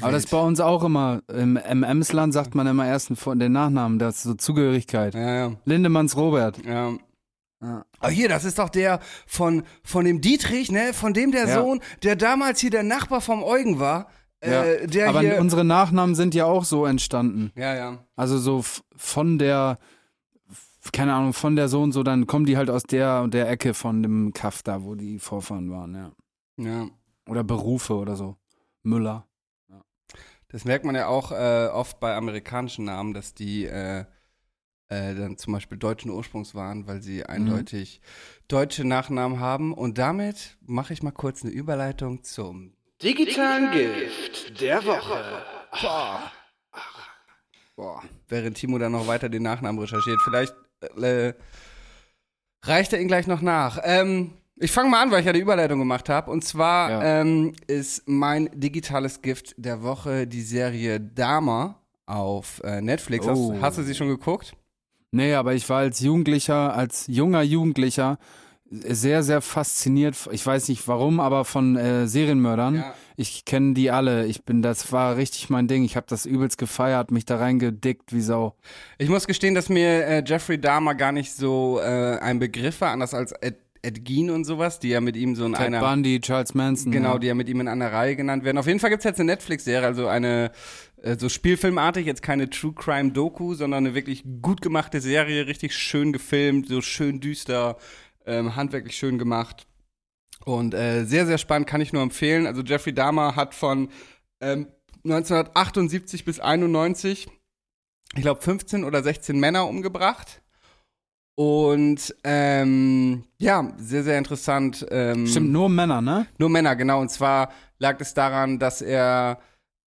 Aber das ist bei uns auch immer, im Emsland sagt man immer erst den Nachnamen, das ist so Zugehörigkeit. Ja, ja. Lindemanns Robert. ja. Ja. Oh, hier, das ist doch der von, von dem Dietrich, ne? Von dem der Ja. Sohn, der damals hier der Nachbar vom Eugen war. Äh, der Aber unsere Nachnamen sind ja auch so entstanden. ja, ja. Also so von der, keine Ahnung, von der so und so, dann kommen die halt aus der und der Ecke von dem Kaff da, wo die Vorfahren waren, ja. Ja. Oder Berufe oder so. Müller. Das merkt man ja auch äh, oft bei amerikanischen Namen, dass die äh, äh, dann zum Beispiel deutschen Ursprungs waren, weil sie eindeutig deutsche Nachnamen haben. Und damit mache ich mal kurz eine Überleitung zum digitalen Gift der Woche. Boah. während Timo dann noch weiter den Nachnamen recherchiert. Vielleicht äh, reicht er ihn gleich noch nach. Ähm, ich fange mal an, weil ich ja die Überleitung gemacht habe. Und zwar Ja. ähm, ist mein digitales Gift der Woche die Serie Dama auf äh, Netflix. Oh. Hast, hast du sie schon geguckt? Nee, aber ich war als Jugendlicher, als junger Jugendlicher sehr, sehr fasziniert. Ich weiß nicht warum, aber von äh, Serienmördern. Ja. Ich kenne die alle. Ich bin, das war richtig mein Ding. Ich habe das übelst gefeiert, mich da reingedickt wie Sau. Ich muss gestehen, dass mir äh, Jeffrey Dahmer gar nicht so äh, ein Begriff war, anders als Ed, Ed Gein und sowas, die ja mit ihm so in Ted einer Bundy, Charles Manson. Genau, ja. die ja mit ihm in einer Reihe genannt werden. Auf jeden Fall gibt's jetzt eine Netflix-Serie, also eine äh, so Spielfilmartig, jetzt keine True Crime Doku, sondern eine wirklich gut gemachte Serie, richtig schön gefilmt, so schön düster, ähm, handwerklich schön gemacht. Und äh, sehr, sehr spannend, kann ich nur empfehlen. Also Jeffrey Dahmer hat von ähm, 1978 bis 91, ich glaube, 15 oder 16 Männer umgebracht. Und ähm, ja, sehr, sehr interessant. Ähm, Stimmt, nur Männer, ne? nur Männer, genau. Und zwar lag es daran, dass er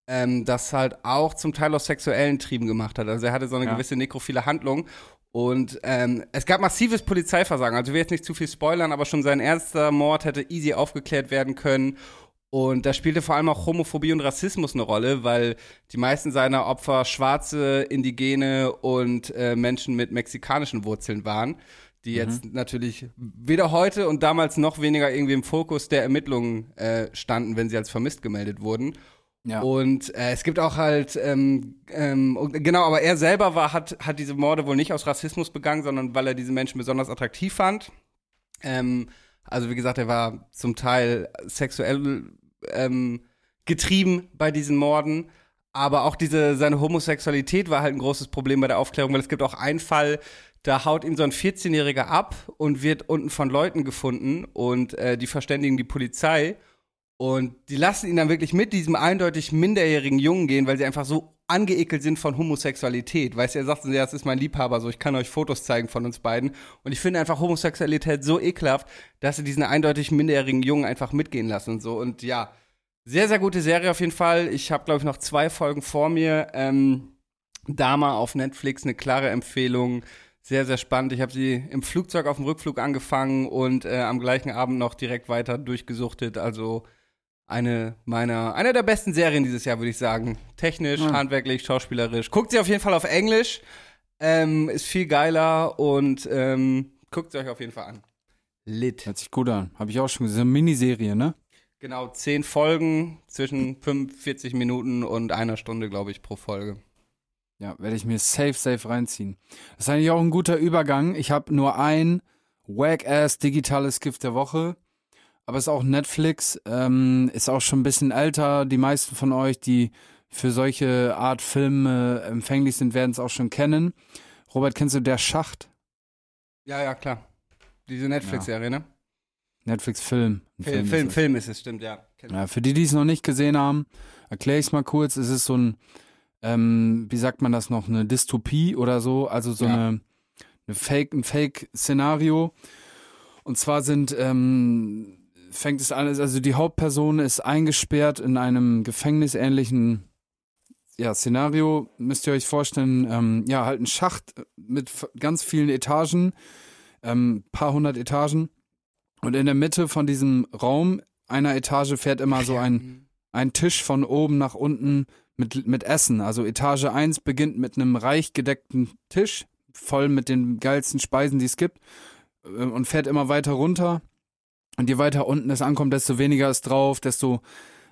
ähm, das halt auch zum Teil aus sexuellen Trieben gemacht hat. Also er hatte so eine Ja. gewisse nekrophile Handlung. Und ähm, es gab massives Polizeiversagen. Also ich will jetzt nicht zu viel spoilern, aber schon sein erster Mord hätte easy aufgeklärt werden können. Und da spielte vor allem auch Homophobie und Rassismus eine Rolle, weil die meisten seiner Opfer Schwarze, Indigene und äh, Menschen mit mexikanischen Wurzeln waren, die jetzt natürlich weder heute und damals noch weniger irgendwie im Fokus der Ermittlungen äh, standen, wenn sie als vermisst gemeldet wurden. Ja. Und äh, es gibt auch halt, ähm, ähm, und- genau, aber er selber war, hat, hat diese Morde wohl nicht aus Rassismus begangen, sondern weil er diese Menschen besonders attraktiv fand. Ähm, also wie gesagt, er war zum Teil sexuell ähm, getrieben bei diesen Morden. Aber auch diese, seine Homosexualität war halt ein großes Problem bei der Aufklärung, weil es gibt auch einen Fall, da haut ihm so ein 14-Jähriger ab und wird unten von Leuten gefunden und äh, die verständigen die Polizei. Und die lassen ihn dann wirklich mit diesem eindeutig minderjährigen Jungen gehen, weil sie einfach so angeekelt sind von Homosexualität. Weißt du, er sagt, ja, das ist mein Liebhaber, so ich kann euch Fotos zeigen von uns beiden. Und ich finde einfach Homosexualität so ekelhaft, dass sie diesen eindeutig minderjährigen Jungen einfach mitgehen lassen und so. Und ja, sehr, sehr gute Serie auf jeden Fall. Ich habe, glaube ich, noch zwei Folgen vor mir. Ähm, Dama auf Netflix, eine klare Empfehlung. Sehr, sehr spannend. Ich habe sie im Flugzeug auf dem Rückflug angefangen und äh, am gleichen Abend noch direkt weiter durchgesuchtet. Also eine meiner, einer der besten Serien dieses Jahr, würde ich sagen. Technisch, Ja. handwerklich, schauspielerisch. Guckt sie auf jeden Fall auf Englisch. Ähm, ist viel geiler und ähm, guckt sie euch auf jeden Fall an. Lit. Hört sich gut an. Habe ich auch schon gesehen. Miniserie, ne? Genau, zehn Folgen zwischen 45 Minuten und einer Stunde, glaube ich, pro Folge. Ja, werde ich mir safe, safe reinziehen. Das ist eigentlich auch ein guter Übergang. Ich habe nur ein wack-ass digitales Gift der Woche. Aber ist auch Netflix, ähm, ist auch schon ein bisschen älter. Die meisten von euch, die für solche Art Filme empfänglich sind, werden es auch schon kennen. Robert, kennst du Der Schacht? Ja, ja, klar. Diese Netflix-Serie, ne? Netflix-Film. Film, ist Film, es. Film ist es, stimmt, ja. Ja, für die, die es noch nicht gesehen haben, erkläre ich es mal kurz. Es ist so ein, ähm, wie sagt man das noch, eine Dystopie oder so, also so Ja. eine, eine Fake, ein Fake-Szenario. Und zwar sind, ähm, fängt es an, also die Hauptperson ist eingesperrt in einem gefängnisähnlichen ja, Szenario, müsst ihr euch vorstellen, ähm, ja, halt ein Schacht mit ganz vielen Etagen, ähm, paar hundert Etagen. Und in der Mitte von diesem Raum einer Etage fährt immer so ein, ein Tisch von oben nach unten mit, mit Essen. Also Etage 1 beginnt mit einem reich gedeckten Tisch, voll mit den geilsten Speisen, die es gibt, äh, und fährt immer weiter runter. Und je weiter unten es ankommt, desto weniger ist drauf, desto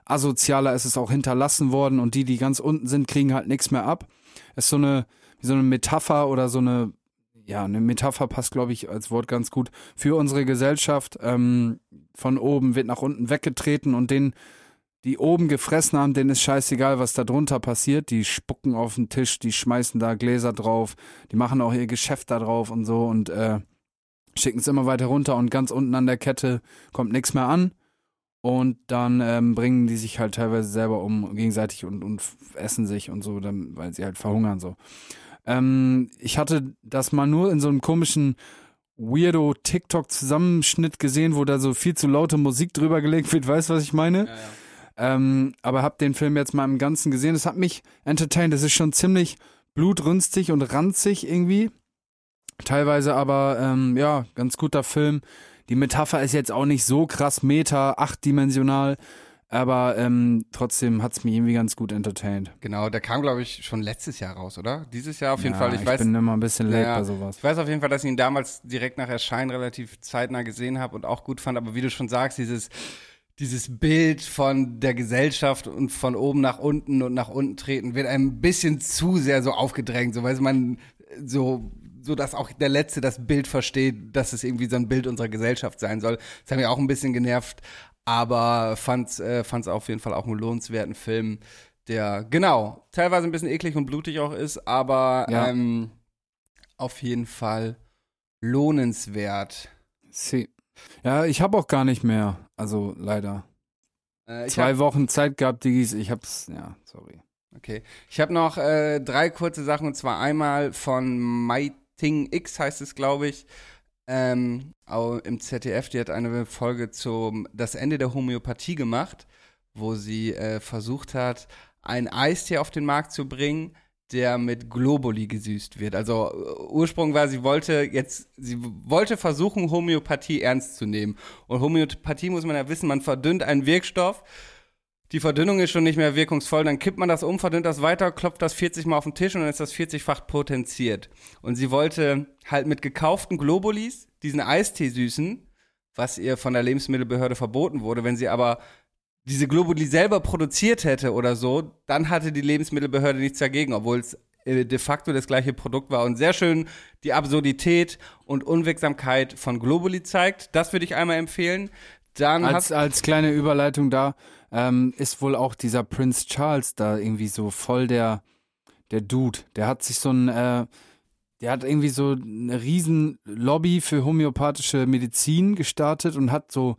asozialer ist es auch hinterlassen worden. Und die, die ganz unten sind, kriegen halt nichts mehr ab. Es ist so eine, wie so eine Metapher oder so eine, ja, eine Metapher passt, glaube ich, als Wort ganz gut für unsere Gesellschaft. Ähm, von oben wird nach unten weggetreten und den, die oben gefressen haben, denen ist scheißegal, was da drunter passiert. Die spucken auf den Tisch, die schmeißen da Gläser drauf, die machen auch ihr Geschäft da drauf und so und äh, schicken es immer weiter runter und ganz unten an der Kette kommt nichts mehr an. Und dann ähm, bringen die sich halt teilweise selber um gegenseitig und, und essen sich und so, dann, weil sie halt verhungern so. Ähm, ich hatte das mal nur in so einem komischen weirdo TikTok-Zusammenschnitt gesehen, wo da so viel zu laute Musik drüber gelegt wird. Weißt du, was ich meine? Ja, ja. Ähm, aber hab den Film jetzt mal im Ganzen gesehen. Es hat mich entertained. Das ist schon ziemlich blutrünstig und ranzig irgendwie. Teilweise aber, ähm, ja, ganz guter Film. Die Metapher ist jetzt auch nicht so krass meta, achtdimensional, aber ähm, trotzdem hat's mich irgendwie ganz gut entertained. Genau, der kam, glaube ich, schon letztes Jahr raus, oder? Dieses Jahr auf jeden ja, Fall. Ich, ich weiß, bin immer ein bisschen late Ja. bei sowas. ich weiß auf jeden Fall, dass ich ihn damals direkt nach Erscheinen relativ zeitnah gesehen habe und auch gut fand. Aber wie du schon sagst, dieses, dieses Bild von der Gesellschaft und von oben nach unten und nach unten treten wird ein bisschen zu sehr so aufgedrängt, so weil man so so dass auch der Letzte das Bild versteht, dass es irgendwie so ein Bild unserer Gesellschaft sein soll. Das hat mich auch ein bisschen genervt, aber fand's, äh, fand's auf jeden Fall auch einen lohnenswerten Film, der genau teilweise ein bisschen eklig und blutig auch ist, aber Ja. ähm, auf jeden Fall lohnenswert. See. Ja, ich habe auch gar nicht mehr. Also leider. Äh, Zwei hab, Wochen Zeit gehabt, Digis. Ich hab's, ja, sorry. okay. Ich habe noch äh, drei kurze Sachen und zwar einmal von Mighting X heißt es, glaube ich. Ähm, im ZDF, die hat eine Folge zum das Ende der Homöopathie gemacht, wo sie äh, versucht hat, ein Eistee auf den Markt zu bringen, der mit Globuli gesüßt wird. Also äh, Ursprung war, sie wollte jetzt, sie wollte versuchen, Homöopathie ernst zu nehmen. Und Homöopathie muss man ja wissen, man verdünnt einen Wirkstoff, die Verdünnung ist schon nicht mehr wirkungsvoll, dann kippt man das um, verdünnt das weiter, klopft das 40 Mal auf den Tisch und dann ist das 40-fach potenziert. Und sie wollte halt mit gekauften Globulis diesen Eistee süßen, was ihr von der Lebensmittelbehörde verboten wurde. Wenn sie aber diese Globuli selber produziert hätte oder so, dann hatte die Lebensmittelbehörde nichts dagegen, obwohl es äh, de facto das gleiche Produkt war. Und sehr schön die Absurdität und Unwegsamkeit von Globuli zeigt. Das würde ich einmal empfehlen. Dann Als, als kleine Überleitung da, ähm, ist wohl auch dieser Prince Charles da irgendwie so voll der, der Dude. Der hat sich so ein, äh, der hat irgendwie so eine riesen Lobby für homöopathische Medizin gestartet und hat so,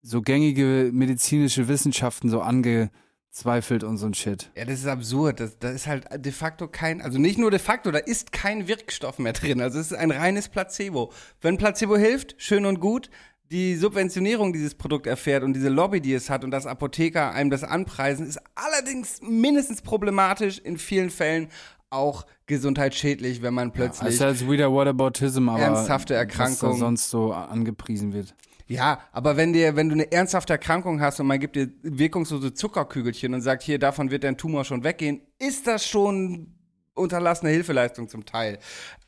so gängige medizinische Wissenschaften so angezweifelt und so ein Shit. Ja, das ist absurd. Das, da ist halt de facto kein, also nicht nur de facto, da ist kein Wirkstoff mehr drin. Also es ist ein reines Placebo. Wenn Placebo hilft, schön und gut. Die Subventionierung dieses Produkt erfährt und diese Lobby, die es hat und dass Apotheker einem das anpreisen, ist allerdings mindestens problematisch, in vielen Fällen auch gesundheitsschädlich, wenn man plötzlich. Also als wieder Whataboutism, aber Ernsthafte was Erkrankung. da sonst so angepriesen wird. Ja, aber wenn dir, wenn du eine ernsthafte Erkrankung hast und man gibt dir wirkungslose Zuckerkügelchen und sagt, hier, davon wird dein Tumor schon weggehen, ist das schon unterlassene Hilfeleistung zum Teil.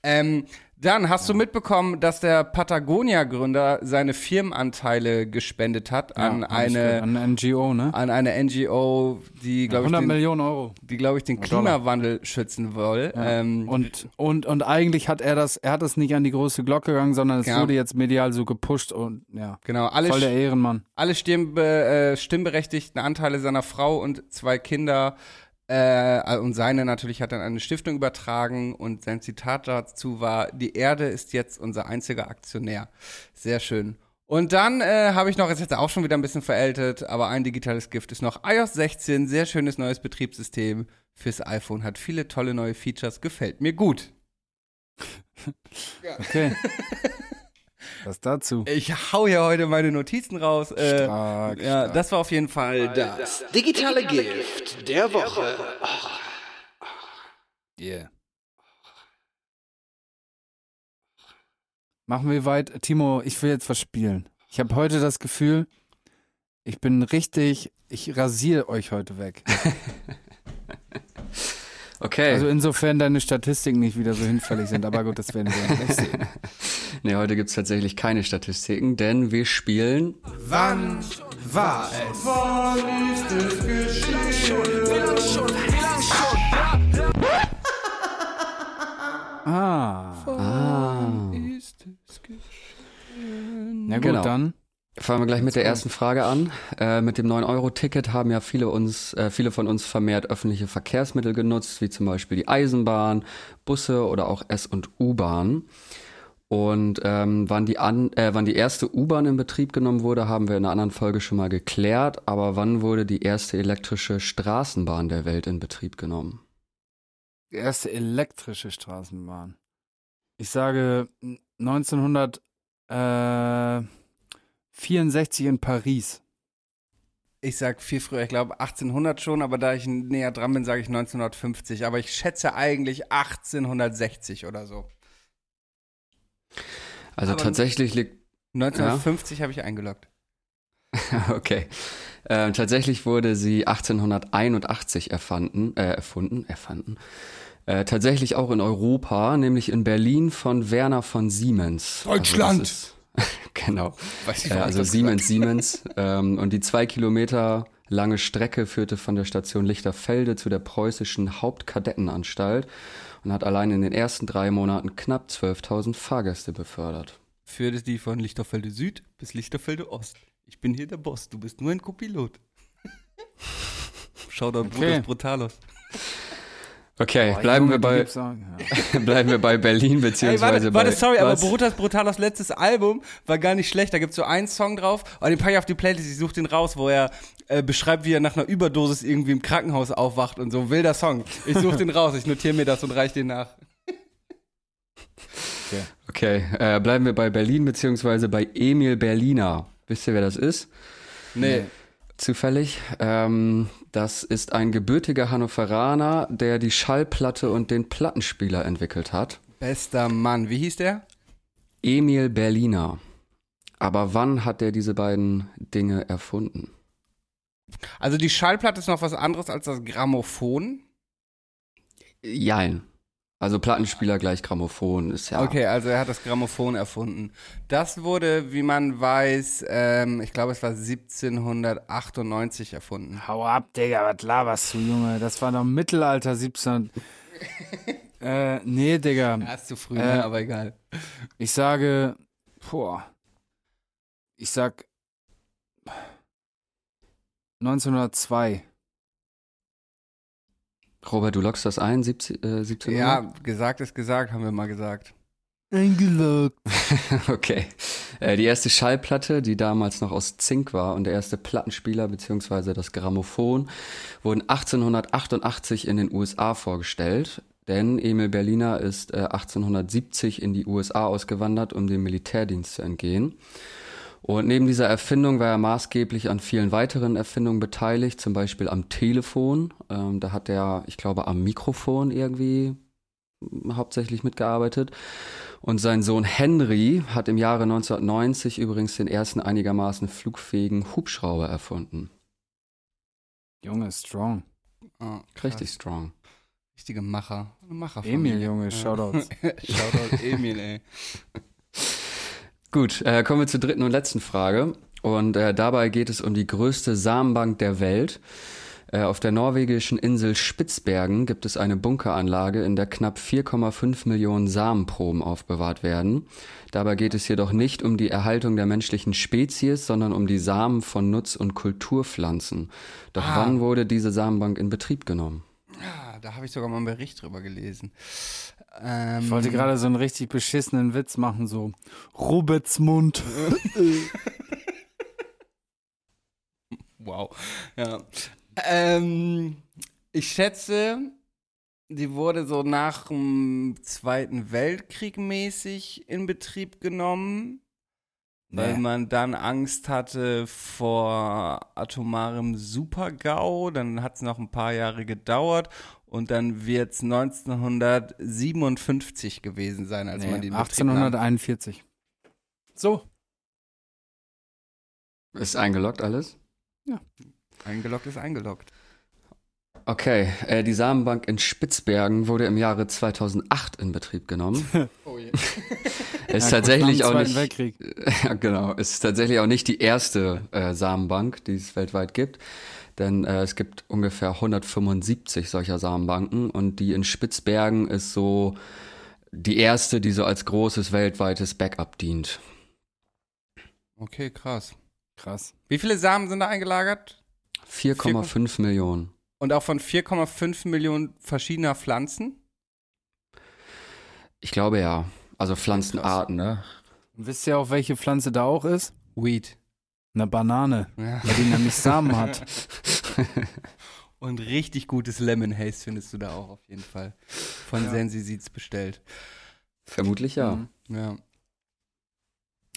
Ähm, dann hast du mitbekommen, dass der Patagonia-Gründer seine Firmenanteile gespendet hat an Ja, eine An NGO, ne? an eine NGO, die glaube ich, 100 den- Millionen Euro. die glaube ich den Dollar. Klimawandel schützen will. Ähm, Und, und, und eigentlich hat er das, er hat es nicht an die große Glocke gegangen, sondern es Ja. wurde jetzt medial so gepusht und ja. genau, alle Voll der Ehrenmann. alle stimmbe äh, stimmberechtigten Anteile seiner Frau und zwei Kinder äh, und seine natürlich hat dann eine Stiftung übertragen und sein Zitat dazu war, die Erde ist jetzt unser einziger Aktionär. Sehr schön. Und dann äh, habe ich noch, ist jetzt auch schon wieder ein bisschen verältet, aber ein digitales Gift ist noch iOS 16, sehr schönes neues Betriebssystem fürs iPhone, hat viele tolle neue Features, gefällt mir gut. Okay. Was dazu? Ich hau hier heute meine Notizen raus. Äh, Stark, ja, stark. das war auf jeden Fall das. Digitale Gift der Woche. Yeah. Machen wir weit. Timo, ich will jetzt was spielen. Ich habe heute das Gefühl, ich bin richtig, ich rasiere euch heute weg. Okay. Also insofern deine Statistiken nicht wieder so hinfällig sind, aber gut, das werden wir gleich sehen. nee, heute gibt's tatsächlich keine Statistiken, denn wir spielen Wann war es? Ah. Ist es geschehen? Na gut, Genau. dann. Fangen wir gleich mit der ersten Frage an. Äh, mit dem 9-Euro-Ticket haben ja viele, uns, äh, viele von uns vermehrt öffentliche Verkehrsmittel genutzt, wie zum Beispiel die Eisenbahn, Busse oder auch S- und U-Bahn. Und ähm, wann, die an, äh, wann die erste U-Bahn in Betrieb genommen wurde, haben wir in einer anderen Folge schon mal geklärt. Aber wann wurde die erste elektrische Straßenbahn der Welt in Betrieb genommen? Die erste elektrische Straßenbahn. Ich sage 1964 in Paris. Ich sag viel früher, ich glaube 1800 schon, aber da ich näher dran bin, sage ich 1950. Aber ich schätze eigentlich 1860 oder so. Also Aber- tatsächlich liegt 1950 habe ich eingeloggt. Okay. Äh, tatsächlich wurde sie 1881 erfanden, äh, erfunden, erfanden. Äh, tatsächlich auch in Europa, nämlich in Berlin von Werner von Siemens. Deutschland! Also das ist, genau. Weiß ich, Äh, also Siemens, Siemens. Ähm, und die zwei Kilometer lange Strecke führte von der Station Lichterfelde zu der preußischen Hauptkadettenanstalt und hat allein in den ersten drei Monaten knapp 12.000 Fahrgäste befördert. Führte die von Lichterfelde Süd bis Lichterfelde Ost. Ich bin hier der Boss, du bist nur ein Kopilot. Shoutout Okay. Brutus Brutalos. Okay, Boah, bleiben, wir bei, ja. bleiben wir bei Berlin, Ey, beziehungsweise warte, bei... warte, sorry, was? aber Brutus Brutalos letztes Album war gar nicht schlecht. Da gibt's so einen Song drauf, aber den packe ich auf die Playlist, ich suche den raus, wo er äh, beschreibt, wie er nach einer Überdosis irgendwie im Krankenhaus aufwacht und so. Wilder Song. Ich suche den raus, ich notiere mir das und reiche den nach. Okay, äh, bleiben wir bei Berlin, beziehungsweise bei Emil Berliner. Wisst ihr, wer das ist? Nee. Zufällig. Ähm, das ist ein gebürtiger Hannoveraner, der die Schallplatte und den Plattenspieler entwickelt hat. Bester Mann. Wie hieß der? Emil Berliner. Aber wann hat er diese beiden Dinge erfunden? Also die Schallplatte ist noch was anderes als das Grammophon. Jein. Also Plattenspieler gleich Grammophon ist ja. Okay, also er hat das Grammophon erfunden. Das wurde, wie man weiß, ähm, ich glaube, es war 1798 erfunden. Hau ab, Digga, was laberst du, Junge? Das war doch Mittelalter 17. äh, nee, Digga. Ja, ist zu früh, Äh, ne? aber egal. Ich sage, boah. Ich sag 1902. Robert, du lockst das ein, 17, äh, 17 Ja, gesagt ist gesagt, haben wir mal gesagt. Eingeloggt. Okay. Äh, die erste Schallplatte, die damals noch aus Zink war und der erste Plattenspieler bzw. das Grammophon wurden 1888 in den USA vorgestellt. Denn Emil Berliner ist äh, 1870 in die USA ausgewandert, um dem Militärdienst zu entgehen. Und neben dieser Erfindung war er maßgeblich an vielen weiteren Erfindungen beteiligt, zum Beispiel am Telefon. Ähm, da hat er, ich glaube, am Mikrofon irgendwie mm, hauptsächlich mitgearbeitet. Und sein Sohn Henry hat im Jahre 1990 übrigens den ersten einigermaßen flugfähigen Hubschrauber erfunden. Junge, strong. Krass. Richtig strong. Richtige Macher. Eine Macher Emil, Junge, Shoutouts. Shoutout Emil, ey. Gut, äh, kommen wir zur dritten und letzten Frage. Und äh, dabei geht es um die größte Samenbank der Welt. Äh, auf der norwegischen Insel Spitzbergen gibt es eine Bunkeranlage, in der knapp 4,5 Millionen Samenproben aufbewahrt werden. Dabei geht es jedoch nicht um die Erhaltung der menschlichen Spezies, sondern um die Samen von Nutz- und Kulturpflanzen. Doch Ah. wann wurde diese Samenbank in Betrieb genommen? Ah, da habe ich sogar mal einen Bericht drüber gelesen. Ähm, Ich wollte gerade so einen richtig beschissenen Witz machen, so Roberts Mund. Wow. Ja. Ähm, ich schätze, die wurde so nach dem Zweiten Weltkrieg mäßig in Betrieb genommen, weil Nee. man dann Angst hatte vor atomarem Supergau. Dann hat es noch ein paar Jahre gedauert und dann wird es 1957 gewesen sein, als Nee, man die in Betrieb nahm. 1841. So. Ist eingeloggt alles? Eingeloggt ist eingeloggt. Okay, äh, die Samenbank in Spitzbergen wurde im Jahre 2008 in Betrieb genommen. Oh je. Ist Ja, tatsächlich auch nicht, Weltkrieg. ja, genau, ist tatsächlich auch nicht die erste äh, Samenbank, die es weltweit gibt. Denn äh, es gibt ungefähr 175 solcher Samenbanken und die in Spitzbergen ist so die erste, die so als großes weltweites Backup dient. Okay, krass. Krass. Wie viele Samen sind da eingelagert? 4,5 Millionen. Und auch von 4,5 Millionen verschiedener Pflanzen? Ich glaube ja. Also Pflanzenarten, ne? Und wisst ihr auch, welche Pflanze da auch ist? Weed. Eine Banane, Ja. weil die nämlich Samen hat. Und richtig gutes Lemon Haze findest du da auch auf jeden Fall. Von Ja. Sensi Seeds bestellt. Vermutlich ja. Mhm. Ja.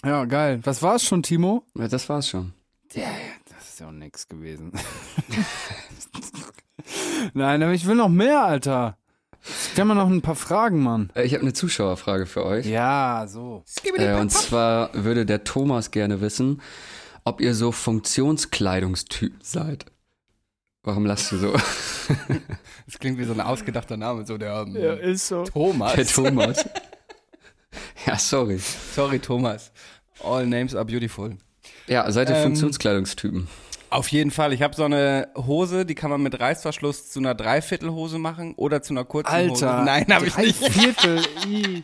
Ja, geil. Das war's schon, Timo? ja. Das war's schon. Ja, das ist ja auch nix gewesen. Nein, aber ich will noch mehr, Alter. Stell mal noch ein paar Fragen, Mann. Äh, Ich habe eine Zuschauerfrage für euch. Ja, so. Äh, und zwar würde der Thomas gerne wissen, ob ihr so Funktionskleidungstypen seid. Warum lasst du so? Das klingt wie so ein ausgedachter Name, so der ähm, ist so. Thomas. Der Thomas. ja, sorry. Sorry, Thomas. All names are beautiful. Ja, seid ihr Ähm, Funktionskleidungstypen? Auf jeden Fall. Ich habe so eine Hose, die kann man mit Reißverschluss zu einer Dreiviertelhose machen oder zu einer kurzen Hose. Alter. Nein, habe ich drei nicht. Viertel. ih.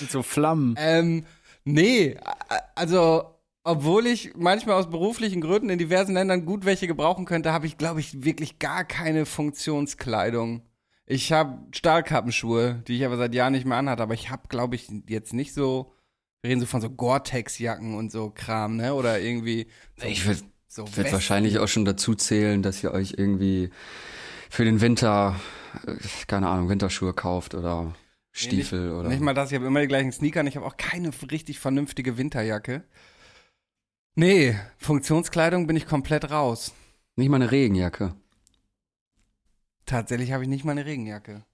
Mit so Flammen. Ähm, nee, also obwohl ich manchmal aus beruflichen Gründen in diversen Ländern gut welche gebrauchen könnte, habe ich, glaube ich, wirklich gar keine Funktionskleidung. Ich habe Stahlkappenschuhe, die ich aber seit Jahren nicht mehr anhatte, aber ich habe, glaube ich, jetzt nicht so, wir reden so von so Gore-Tex-Jacken und so Kram, ne? Oder irgendwie so, Ich würde so würd wahrscheinlich auch schon dazu zählen, dass ihr euch irgendwie für den Winter, äh, keine Ahnung, Winterschuhe kauft oder Stiefel oder. Nicht mal das, ich habe immer die gleichen Sneaker und ich habe auch keine richtig vernünftige Winterjacke. Nee, Funktionskleidung bin ich komplett raus. Nicht mal eine Regenjacke. Tatsächlich habe ich nicht mal eine Regenjacke.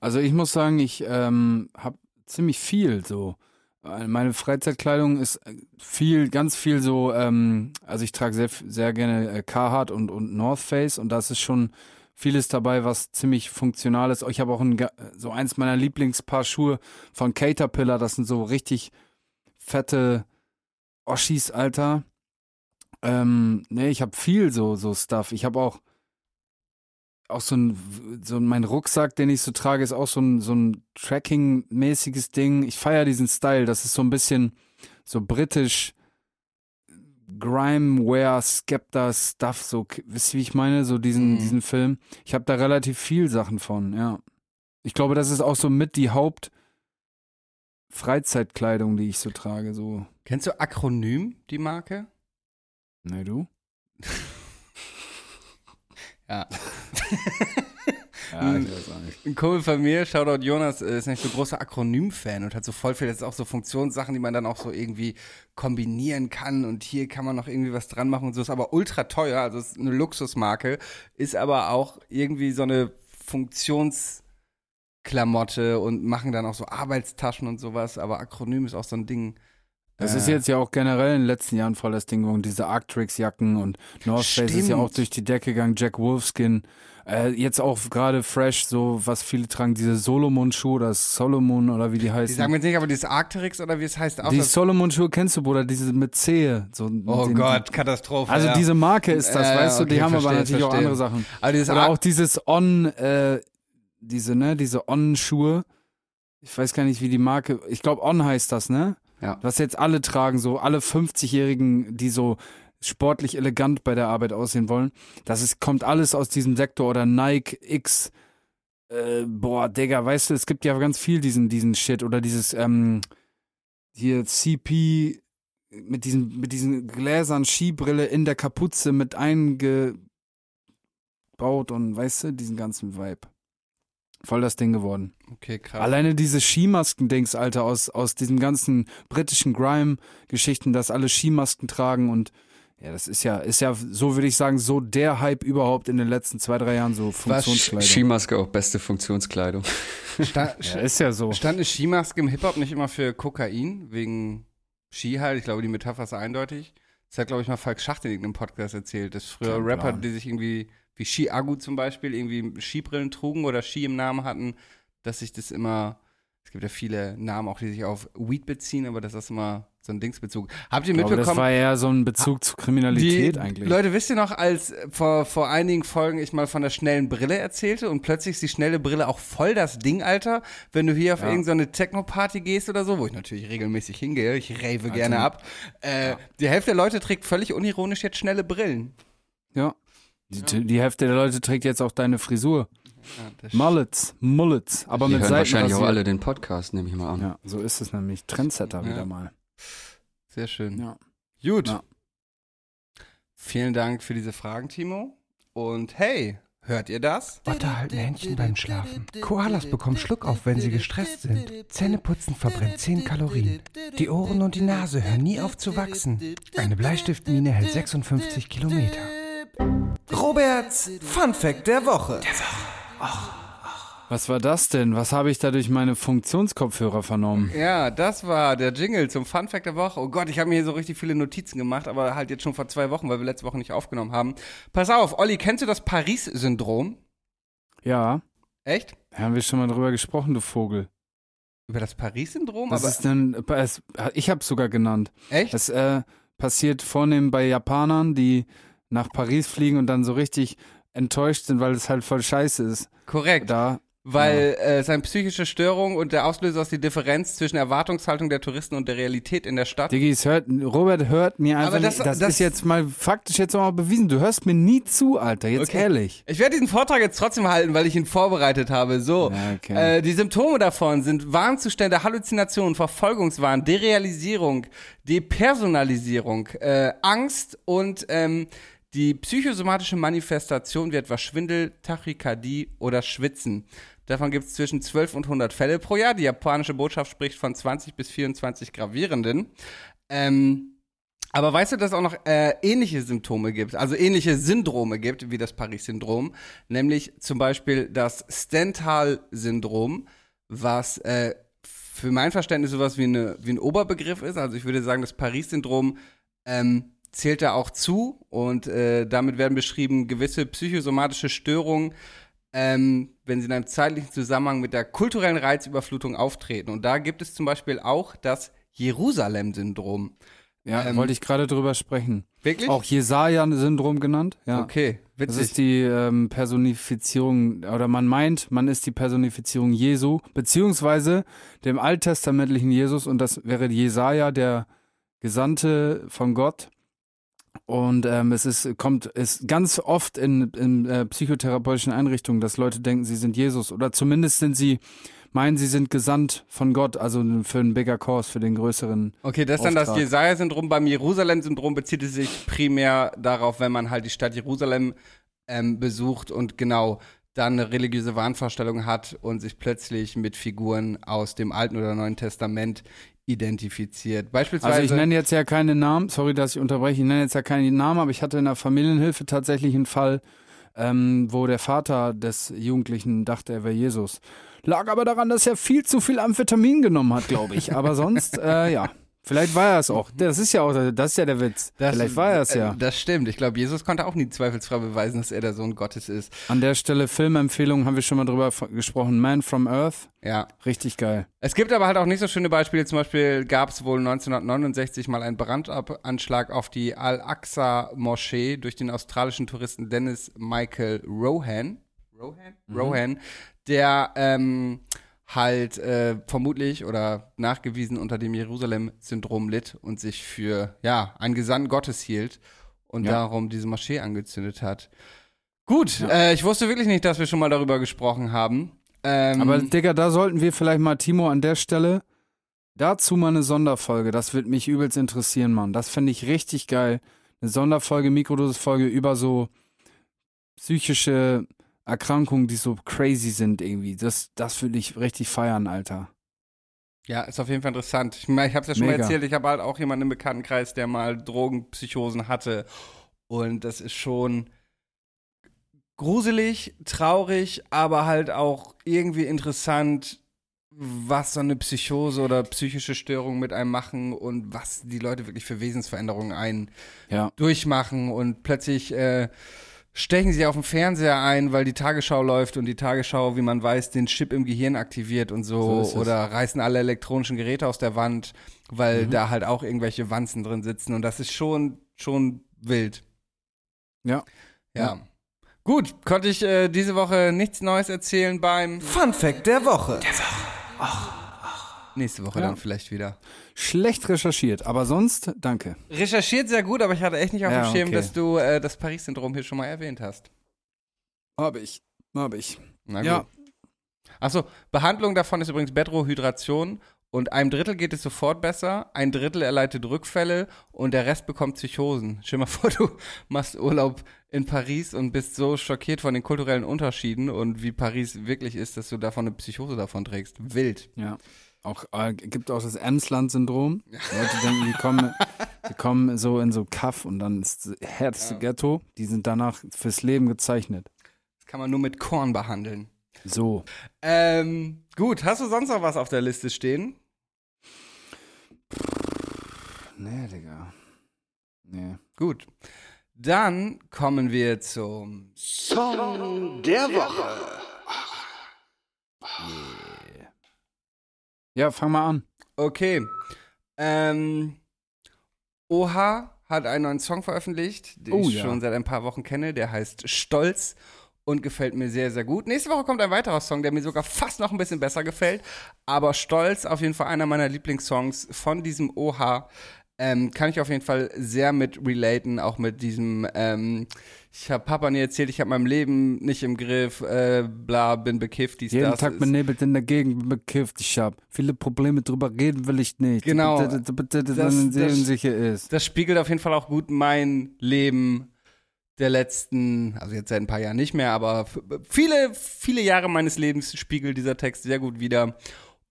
Also ich muss sagen, ich ähm, habe ziemlich viel so. Äh, Meine Freizeitkleidung ist äh, viel, ganz viel so, ähm, also ich trage sehr, sehr gerne äh, Carhartt und, und North Face und das ist schon vieles dabei, was ziemlich funktional ist. Ich habe auch ein, so eins meiner Lieblingspaar Schuhe von Caterpillar, das sind so richtig fette Oschis, Alter. Ähm, nee, ich habe viel so, so Stuff. Ich habe auch auch so ein, so mein Rucksack, den ich so trage, ist auch so ein, so ein Tracking-mäßiges Ding. Ich feiere diesen Style. Das ist so ein bisschen so britisch Grimeware, Skepta Stuff, so, wisst ihr, wie ich meine? So diesen, Mhm. diesen Film. Ich habe da relativ viel Sachen von, ja. Ich glaube, das ist auch so mit die Haupt Freizeitkleidung, die ich so trage, so. Kennst du Akronym, die Marke? Ne, du? Ja. Ja, ich weiß auch nicht. Ein Kumpel von mir, Shoutout Jonas, äh, ist nicht so großer Akronym-Fan und hat so voll viel jetzt auch so Funktionssachen, die man dann auch so irgendwie kombinieren kann und hier kann man noch irgendwie was dran machen und so. Ist aber ultra teuer, also ist eine Luxusmarke, ist aber auch irgendwie so eine Funktionsklamotte und machen dann auch so Arbeitstaschen und sowas, aber Akronym ist auch so ein Ding. Das Äh, ist jetzt ja auch generell in den letzten Jahren voll das Ding geworden, diese Arctrix-Jacken und North Face ist ja auch durch die Decke gegangen, Jack Wolfskin. Äh, jetzt auch gerade fresh, so was viele tragen, diese Solomon-Schuhe oder Solomon oder wie die Die heißen. sagen wir jetzt nicht, aber dieses Arcteryx oder wie es heißt auch. die Solomon-Schuhe kennst du, Bruder, diese mit Zehe. So, oh den- Gott, Katastrophe. Also ja. diese Marke ist das, ja, weißt du, die okay, haben aber verstehe, natürlich auch verstehe. andere Sachen. Aber dieses Oder auch dieses On, äh, diese, ne, diese On-Schuhe. Ich weiß gar nicht, wie die Marke, ich glaube On heißt das, ne? Ja. Was jetzt alle tragen, so alle 50-Jährigen, die so sportlich elegant bei der Arbeit aussehen wollen. Das ist, kommt alles aus diesem Sektor oder Nike X. Äh, boah, Digga, weißt du, es gibt ja ganz viel diesen, diesen Shit oder dieses, ähm, hier CP mit diesen, mit diesen Gläsern, Skibrille in der Kapuze mit eingebaut und weißt du, diesen ganzen Vibe. Voll das Ding geworden. Okay, krass. Alleine diese Skimasken-Dings, Alter, aus, aus diesem ganzen britischen Grime-Geschichten, dass alle Skimasken tragen und ja, das ist ja, ist ja, so würde ich sagen, so der Hype überhaupt in den letzten zwei, drei Jahren, so Funktionskleidung. Skimaske auch beste Funktionskleidung. Sta Ja, ist ja so. Stand eine Skimaske im Hip-Hop nicht immer für Kokain, wegen Ski halt? Ich glaube, die Metapher ist eindeutig. Das hat, glaube ich, mal Falk Schacht in irgendeinem Podcast erzählt, dass früher Rapper, die sich irgendwie, wie Ski Agu zum Beispiel, irgendwie Skibrillen trugen oder Ski im Namen hatten, dass sich das immer, es gibt ja viele Namen auch, die sich auf Weed beziehen, aber das ist immer so ein Dingsbezug. Habt ihr glaube, das mitbekommen? war eher so ein Bezug zu Kriminalität die, eigentlich. Leute, wisst ihr noch, als vor, vor einigen Folgen ich mal von der schnellen Brille erzählte und plötzlich ist die schnelle Brille auch voll das Ding, Alter, wenn du hier auf Ja. irgendeine Techno-Party gehst oder so, wo ich natürlich regelmäßig hingehe, ich rave Alter. gerne ab, äh, die Hälfte der Leute trägt völlig unironisch jetzt schnelle Brillen. ja. Die, die Hälfte der Leute trägt jetzt auch deine Frisur. Ja, Mullets, Mullets, aber Die mit hören wahrscheinlich auch alle den Podcast, nehme ich mal an. Ja, so ist es nämlich. Trendsetter Ja. wieder mal. Sehr schön. Ja. Gut. Ja. Vielen Dank für diese Fragen, Timo. Und hey, Hört ihr das? Otter halten Händchen beim Schlafen. Koalas bekommen Schluck auf, wenn sie gestresst sind. Zähneputzen verbrennt 10 Kalorien. Die Ohren und die Nase hören nie auf zu wachsen. Eine Bleistiftmine hält 56 Kilometer. Roberts Fun Fact der Woche. Was war das denn? Was habe ich da durch meine Funktionskopfhörer vernommen? Ja, das war der Jingle zum Fun Fact der Woche. Oh Gott, ich habe mir hier so richtig viele Notizen gemacht, aber halt jetzt schon vor zwei Wochen, weil wir letzte Woche nicht aufgenommen haben. Pass auf, Olli, kennst du das Paris-Syndrom? Ja, Echt? haben wir schon mal drüber gesprochen, du Vogel. Über das Paris-Syndrom? Was Aber ist denn, es, ich habe es sogar genannt. echt? Es äh, passiert vornehm bei Japanern, die nach Paris fliegen und dann so richtig enttäuscht sind, weil es halt voll scheiße ist. Korrekt. Da, Weil äh, seine psychische Störung und der Auslöser ist die Differenz zwischen Erwartungshaltung der Touristen und der Realität in der Stadt. Diggi, es hört, Robert hört mir einfach Aber das- nicht, das, das- ist jetzt mal faktisch jetzt auch mal bewiesen. Du hörst mir nie zu, Alter, jetzt Okay. ehrlich. Ich werde diesen Vortrag jetzt trotzdem halten, weil ich ihn vorbereitet habe. So, Ja, okay. äh, die Symptome davon sind Warnzustände, Halluzinationen, Verfolgungswahn, Derealisierung, Depersonalisierung, äh, Angst und ähm, die psychosomatische Manifestation wie etwa Schwindel, Tachykardie oder Schwitzen. Davon gibt es zwischen 12 und 100 Fälle pro Jahr. Die japanische Botschaft spricht von 20 bis 24 gravierenden. Ähm, aber weißt du, dass es auch noch äh, ähnliche Symptome gibt, also ähnliche Syndrome gibt, wie das Paris-Syndrom, nämlich zum Beispiel das Stendhal-Syndrom, was äh, für mein Verständnis sowas wie, eine, wie ein Oberbegriff ist. Also ich würde sagen, das Paris-Syndrom ähm, zählt da auch zu und äh, damit werden beschrieben gewisse psychosomatische Störungen, ähm, wenn sie in einem zeitlichen Zusammenhang mit der kulturellen Reizüberflutung auftreten. Und da gibt es zum Beispiel auch das Jerusalem-Syndrom. Ja, Ähm, wollte ich gerade drüber sprechen. Wirklich? Auch Jesaja-Syndrom genannt. Ja. Okay, Das witzig. ist die ähm, Personifizierung, oder man meint, man ist die Personifizierung Jesu, beziehungsweise dem alttestamentlichen Jesus, und das wäre Jesaja, der Gesandte von Gott. Und ähm, es ist, kommt, ist ganz oft in, in äh, psychotherapeutischen Einrichtungen, dass Leute denken, sie sind Jesus. Oder zumindest sind sie, meinen, sie sind gesandt von Gott, also für einen bigger cause, für den größeren. Okay, das ist dann das. Jesaja-Syndrom. Beim Jerusalem-Syndrom bezieht es sich primär darauf, wenn man halt die Stadt Jerusalem ähm, besucht und genau dann eine religiöse Wahnvorstellung hat und sich plötzlich mit Figuren aus dem Alten oder Neuen Testament identifiziert. Beispielsweise. Also ich nenne jetzt ja keine Namen, sorry, dass ich unterbreche, ich nenne jetzt ja keine Namen, aber ich hatte in der Familienhilfe tatsächlich einen Fall, ähm, wo der Vater des Jugendlichen dachte, er wäre Jesus. Lag aber daran, dass er viel zu viel Amphetamin genommen hat, glaube ich. Aber sonst, äh, ja. Vielleicht war er es auch. Das ist ja auch, das ist ja der Witz. das, Vielleicht war er es äh, ja. Das stimmt. Ich glaube, Jesus konnte auch nie zweifelsfrei beweisen, dass er der Sohn Gottes ist. An der Stelle Filmempfehlung haben wir schon mal drüber gesprochen. Man from Earth. Ja. Richtig geil. Es gibt aber halt auch nicht so schöne Beispiele. Zum Beispiel gab es wohl 1969 mal einen Brandanschlag auf die Al-Aqsa-Moschee durch den australischen Touristen Dennis Michael Rohan. Rohan? Rohan, der ähm, halt äh, vermutlich oder nachgewiesen unter dem Jerusalem-Syndrom litt und sich für, ja, einen Gesandten Gottes hielt und Ja. darum diese Moschee angezündet hat. Gut, äh, ich wusste wirklich nicht, dass wir schon mal darüber gesprochen haben. Ähm, Aber Digga, da sollten wir vielleicht mal, Timo, an der Stelle dazu mal eine Sonderfolge. Das wird mich übelst interessieren, Mann. Das fände ich richtig geil. Eine Sonderfolge, Mikrodosis-Folge über so psychische Erkrankungen, die so crazy sind irgendwie. Das, das würde ich richtig feiern, Alter. Ja, ist auf jeden Fall interessant. Ich, ich habe es ja schon mal Mega. erzählt, ich habe halt auch jemanden im Bekanntenkreis, der mal Drogenpsychosen hatte. Und das ist schon gruselig, traurig, aber halt auch irgendwie interessant, was so eine Psychose oder psychische Störung mit einem machen und was die Leute wirklich für Wesensveränderungen einen Ja. durchmachen und plötzlich äh, stechen sie auf dem Fernseher ein, weil die Tagesschau läuft und die Tagesschau, wie man weiß, den Chip im Gehirn aktiviert und so, So oder reißen alle elektronischen Geräte aus der Wand, Mhm. weil da halt auch irgendwelche Wanzen drin sitzen und das ist schon schon wild. Ja. Ja. Gut, konnte ich äh, diese Woche nichts Neues erzählen beim Fun Fact der Woche. Nächste Woche Ja. dann vielleicht wieder. Schlecht recherchiert, aber sonst, danke. Recherchiert sehr gut, aber ich hatte echt nicht auf Ja, dem Schirm, okay. dass du äh, das Paris-Syndrom hier schon mal erwähnt hast. Hab ich. Hab ich. Na gut. Ja. Achso, Behandlung davon ist übrigens Bedrohydration und einem Drittel geht es sofort besser, ein Drittel erleidet Rückfälle und der Rest bekommt Psychosen. Stell dir mal vor, du machst Urlaub in Paris und bist so schockiert von den kulturellen Unterschieden und wie Paris wirklich ist, dass du davon eine Psychose davon trägst. Wild. Ja. Auch äh, gibt auch das Emsland-Syndrom. Leute denken, die kommen, die kommen so in so Kaff und dann ist das härteste Ghetto. Die sind danach fürs Leben gezeichnet. Das kann man nur mit Korn behandeln. So. Ähm, gut, hast du sonst noch was auf der Liste stehen? Nee, Digga. Nee. Gut. Dann kommen wir zum Ja, fang mal an. Okay. Ähm, Oha hat einen neuen Song veröffentlicht, den Oh, ich ja. schon seit ein paar Wochen kenne. Der heißt Stolz und gefällt mir sehr, sehr gut. Nächste Woche kommt ein weiterer Song, der mir sogar fast noch ein bisschen besser gefällt. Aber Stolz, auf jeden Fall einer meiner Lieblingssongs von diesem Oha. Ähm, kann ich auf jeden Fall sehr mit relaten, auch mit diesem, ähm, ich habe Papa nie erzählt, ich habe mein Leben nicht im Griff, äh, bla, bin bekifft, dies, Jeden das. Tag benebelt in der Gegend bin bekifft. Ich hab viele Probleme, drüber reden will ich nicht. Genau. Bitte, bitte, bitte, Das- das- sicher ist. das spiegelt auf jeden Fall auch gut mein Leben der letzten, also jetzt seit ein paar Jahren nicht mehr, aber viele, viele Jahre meines Lebens spiegelt dieser Text sehr gut wider.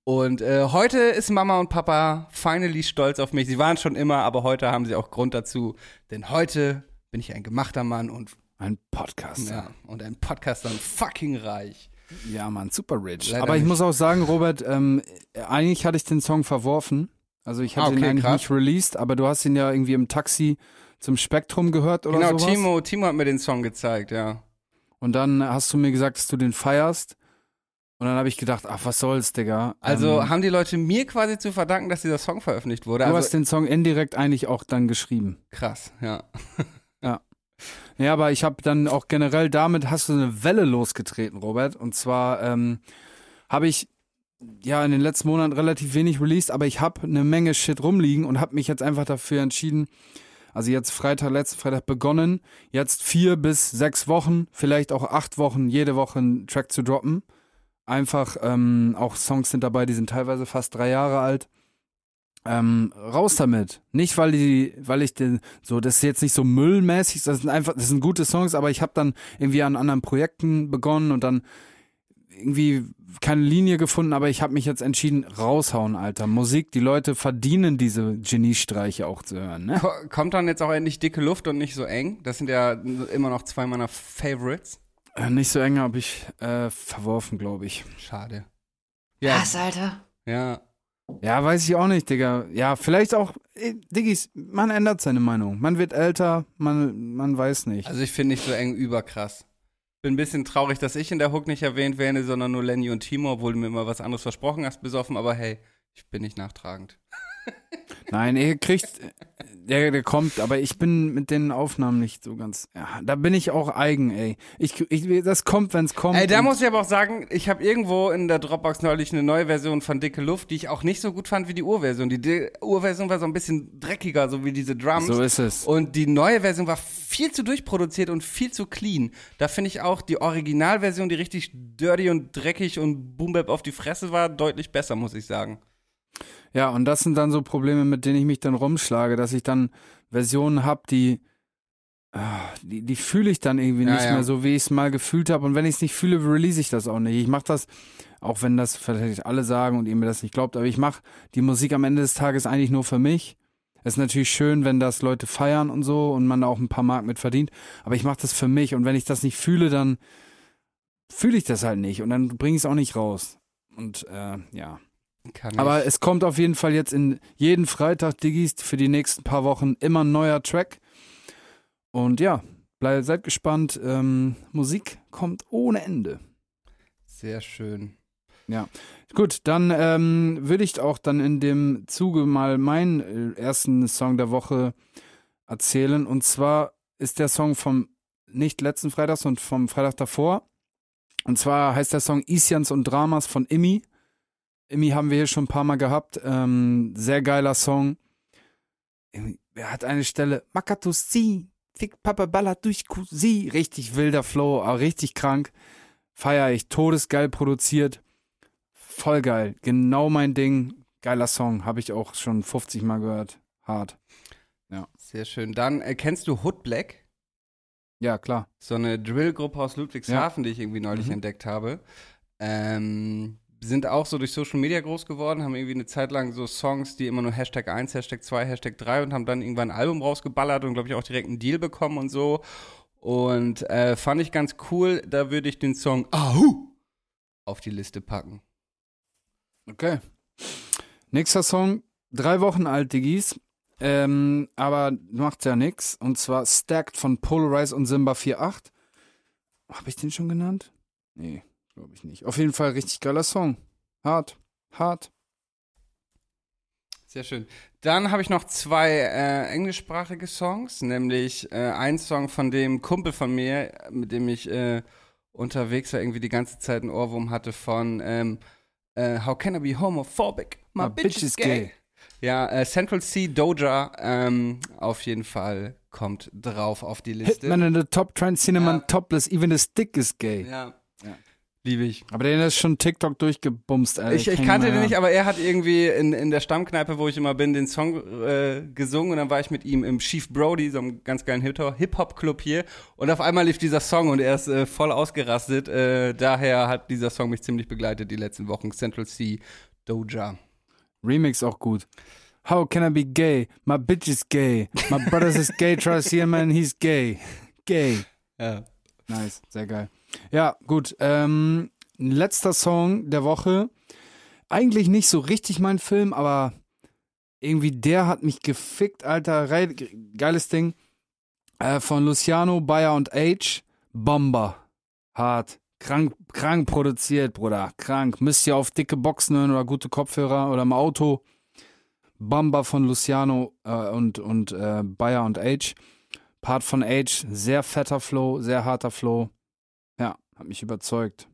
Und äh, heute ist Mama und Papa finally stolz auf mich. Sie waren schon immer, aber heute haben sie auch Grund dazu, denn heute bin ich ein gemachter Mann und Ein Podcast. ja, und ein Podcaster und fucking reich. Ja, Mann, super rich. Leider Aber ich nicht. muss auch sagen, Robert, ähm, eigentlich hatte ich den Song verworfen. Also ich hatte Ah, okay, ihn eigentlich krass. nicht released, aber du hast ihn ja irgendwie im Taxi zum Spektrum gehört oder genau, sowas. Timo, Timo hat mir den Song gezeigt, ja. Und dann hast du mir gesagt, dass du den feierst. Und dann habe ich gedacht, ach, was soll's, Digga. Also ähm, haben die Leute mir quasi zu verdanken, dass dieser Song veröffentlicht wurde. du also, hast den Song indirekt eigentlich auch dann geschrieben. krass, ja. Ja, aber ich habe dann auch generell damit hast du eine Welle losgetreten, Robert. Und zwar ähm, habe ich ja in den letzten Monaten relativ wenig released, aber ich habe eine Menge Shit rumliegen und habe mich jetzt einfach dafür entschieden. Also jetzt Freitag, letzten Freitag begonnen, jetzt vier bis sechs Wochen, vielleicht auch acht Wochen, jede Woche einen Track zu droppen. Einfach ähm, auch Songs sind dabei, die sind teilweise fast drei Jahre alt. Ähm, raus damit. Nicht, weil die, weil ich den, so, das ist jetzt nicht so müllmäßig, das sind einfach, das sind gute Songs, aber ich habe dann irgendwie an anderen Projekten begonnen und dann irgendwie keine Linie gefunden, aber ich habe mich jetzt entschieden, raushauen, Alter. Musik, die Leute verdienen diese Geniestreiche auch zu hören, ne? Ko- Kommt dann jetzt auch endlich dicke Luft und nicht so eng? Das sind ja immer noch zwei meiner Favorites. Äh, Nicht so eng habe ich äh, verworfen, glaube ich. Schade. Ja. Alter? Ja. Ja, weiß ich auch nicht, Digga. Ja, vielleicht auch, äh, Diggis, man ändert seine Meinung. Man wird älter, man, man weiß nicht. Also ich finde nicht so eng überkrass. Bin ein bisschen traurig, dass ich in der Hook nicht erwähnt werde, sondern nur Lenny und Timo, obwohl du mir immer was anderes versprochen hast, besoffen, aber hey, ich bin nicht nachtragend. Nein, ihr kriegt, der, der kommt, aber ich bin mit den Aufnahmen nicht so ganz. Ja, da bin ich auch eigen, ey. Ich, ich, das kommt, wenn's kommt. Ey, da muss ich aber auch sagen, ich habe irgendwo in der Dropbox neulich eine neue Version von Dicke Luft, die ich auch nicht so gut fand wie die Urversion. Die Di- Urversion war so ein bisschen dreckiger, so wie diese Drums. So ist es. Und die neue Version war viel zu durchproduziert und viel zu clean. Da finde ich auch die Originalversion, die richtig dirty und dreckig und Boom Bap auf die Fresse war, deutlich besser, muss ich sagen. Ja, und das sind dann so Probleme, mit denen ich mich dann rumschlage, dass ich dann Versionen habe, die, ah, die, die fühle ich dann irgendwie Ja, nicht ja. mehr so, wie ich es mal gefühlt habe. Und wenn ich es nicht fühle, release ich das auch nicht. Ich mache das, auch wenn das vielleicht alle sagen und ihr mir das nicht glaubt, aber ich mache die Musik am Ende des Tages eigentlich nur für mich. Es ist natürlich schön, wenn das Leute feiern und so und man da auch ein paar Mark mit verdient, aber ich mache das für mich und wenn ich das nicht fühle, dann fühle ich das halt nicht und dann bringe ich es auch nicht raus. Und äh, ja. Kann Aber ich. es kommt auf jeden Fall jetzt in jeden Freitag, Diggis, für die nächsten paar Wochen immer ein neuer Track. Und ja, bleib, seid gespannt. Ähm, Musik kommt ohne Ende. Sehr schön. Gut, dann ähm, würde ich auch dann in dem Zuge mal meinen äh, ersten Song der Woche erzählen. Und zwar ist der Song vom nicht letzten Freitag, sondern vom Freitag davor. Und zwar heißt der Song Isians und Dramas von Immi. Immi haben wir hier schon ein paar Mal gehabt. Ähm, sehr geiler Song. Er hat eine Stelle, Makatus sie, fick Papa Balla durch sie. Richtig wilder Flow, auch richtig krank. Feier ich, todesgeil produziert. Voll geil. Genau mein Ding. Geiler Song, habe ich auch schon 50 Mal gehört. Hart. Sehr schön. Dann äh, kennst du Hood Black? Ja, klar. So eine Drillgruppe aus Ludwigshafen, die ich irgendwie neulich Mhm. entdeckt habe. Ähm, sind auch so durch Social Media groß geworden, haben irgendwie eine Zeit lang so Songs, die immer nur Hashtag 1, Hashtag 2, Hashtag 3 und haben dann irgendwann ein Album rausgeballert und glaube ich auch direkt einen Deal bekommen und so. Und äh, fand ich ganz cool, da würde ich den Song Ahu auf die Liste packen. Okay. Nächster Song, drei Wochen alt, Diggis. Ähm, aber macht ja nix. Und zwar Stacked von Polarize und Simba 4.8. Habe ich den schon genannt? Nee, glaube ich nicht. Auf jeden Fall richtig geiler Song. Hart, hart. Sehr schön. Dann habe ich noch zwei äh, englischsprachige Songs, nämlich äh, ein Song von dem Kumpel von mir, mit dem ich äh, unterwegs war, irgendwie die ganze Zeit einen Ohrwurm hatte von ähm, äh, How Can I Be Homophobic? My, bitch, is gay. Ja, äh, Central C Doja ähm, auf jeden Fall kommt drauf auf die Liste. Hitman in the top trend, Cinnamon Ja. topless, even the stick is gay. Ja. Liebe ich. Aber den ist schon TikTok durchgebumst, Alter. Ich, ich kannte den nicht, aber er hat irgendwie in, in der Stammkneipe, wo ich immer bin, den Song äh, gesungen und dann war ich mit ihm im Chief Brody, so einem ganz geilen Hip- Hip-Hop-Club hier und auf einmal lief dieser Song und er ist äh, voll ausgerastet. Äh, daher hat dieser Song mich ziemlich begleitet die letzten Wochen. Central C, Doja. Remix auch gut. How can I be gay? My bitch is gay. My brother is gay. Try to see him man, he's gay. Gay. Ja. Nice, sehr geil. Ja, gut. Ähm, letzter Song der Woche. Eigentlich nicht so richtig mein Film, aber irgendwie der hat mich gefickt, Alter. Geiles Ding. Äh, von Luciano, Bayer und H. Bomber. Hart. Krank, krank produziert, Bruder. Krank. Müsst ihr auf dicke Boxen hören oder gute Kopfhörer oder im Auto. Bomber von Luciano äh, und, und äh, Bayer und H. Part von Age, sehr fetter Flow, sehr harter Flow. Hat mich überzeugt.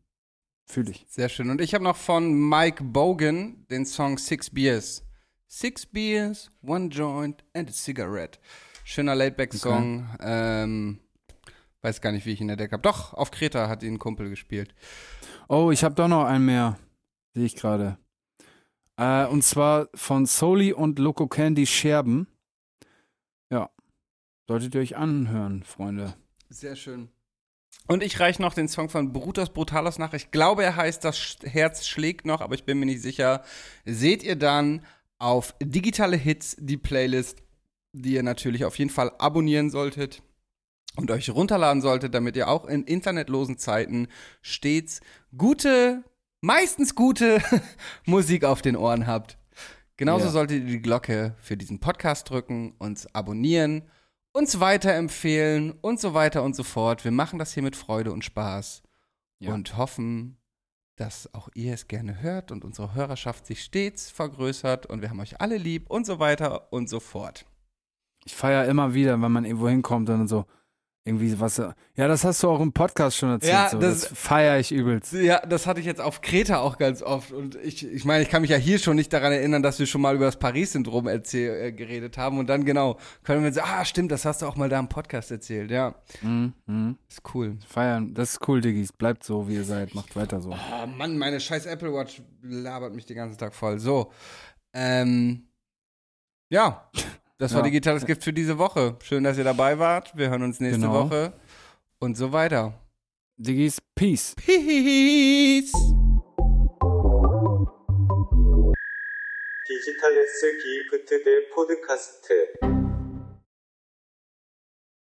Fühle ich. Sehr schön. Und ich habe noch von Mike Bogan den Song Six Beers. Six Beers, One Joint and a Cigarette. Schöner Laidback-Song. Ähm, weiß gar nicht, wie ich ihn entdeckt habe. Doch, auf Kreta hat ihn ein Kumpel gespielt. Oh, ich habe doch noch einen mehr. Sehe ich gerade. Äh, und zwar von Soli und Loco Candy Scherben. Ja. Solltet ihr euch anhören, Freunde. Sehr schön. Und ich reiche noch den Song von Brutus Brutalos nach. Ich glaube, er heißt Das Herz schlägt noch, aber ich bin mir nicht sicher. Seht ihr dann auf Digitale Hits die Playlist, die ihr natürlich auf jeden Fall abonnieren solltet und euch runterladen solltet, damit ihr auch in internetlosen Zeiten stets gute, meistens gute Musik auf den Ohren habt. Genauso Ja. solltet ihr die Glocke für diesen Podcast drücken, uns abonnieren, uns weiterempfehlen und so weiter und so fort. Wir machen das hier mit Freude und Spaß Ja. und hoffen, dass auch ihr es gerne hört und unsere Hörerschaft sich stets vergrößert und wir haben euch alle lieb und so weiter und so fort. Ich feiere immer wieder, wenn man irgendwo hinkommt und so irgendwie was. Ja, das hast du auch im Podcast schon erzählt. Ja, so. das- das feiere ich übelst. Ja, das hatte ich jetzt auf Kreta auch ganz oft. Und ich, ich meine, ich kann mich ja hier schon nicht daran erinnern, dass wir schon mal über das Paris-Syndrom äh, geredet haben. Und dann genau, können wir sagen, ah, stimmt, das hast du auch mal da im Podcast erzählt. Ja, Mhm, mhm. ist cool. Feiern. Das ist cool, Diggis. Bleibt so, wie ihr seid. Macht weiter so. Oh Mann, meine scheiß Apple Watch labert mich den ganzen Tag voll. So, ähm, ja, das war Ja. digitales Gift für diese Woche. Schön, dass ihr dabei wart. Wir hören uns nächste Genau. Woche und so weiter. Diggis, Peace. Peace. 디지털 S 기프트 대 포드카스트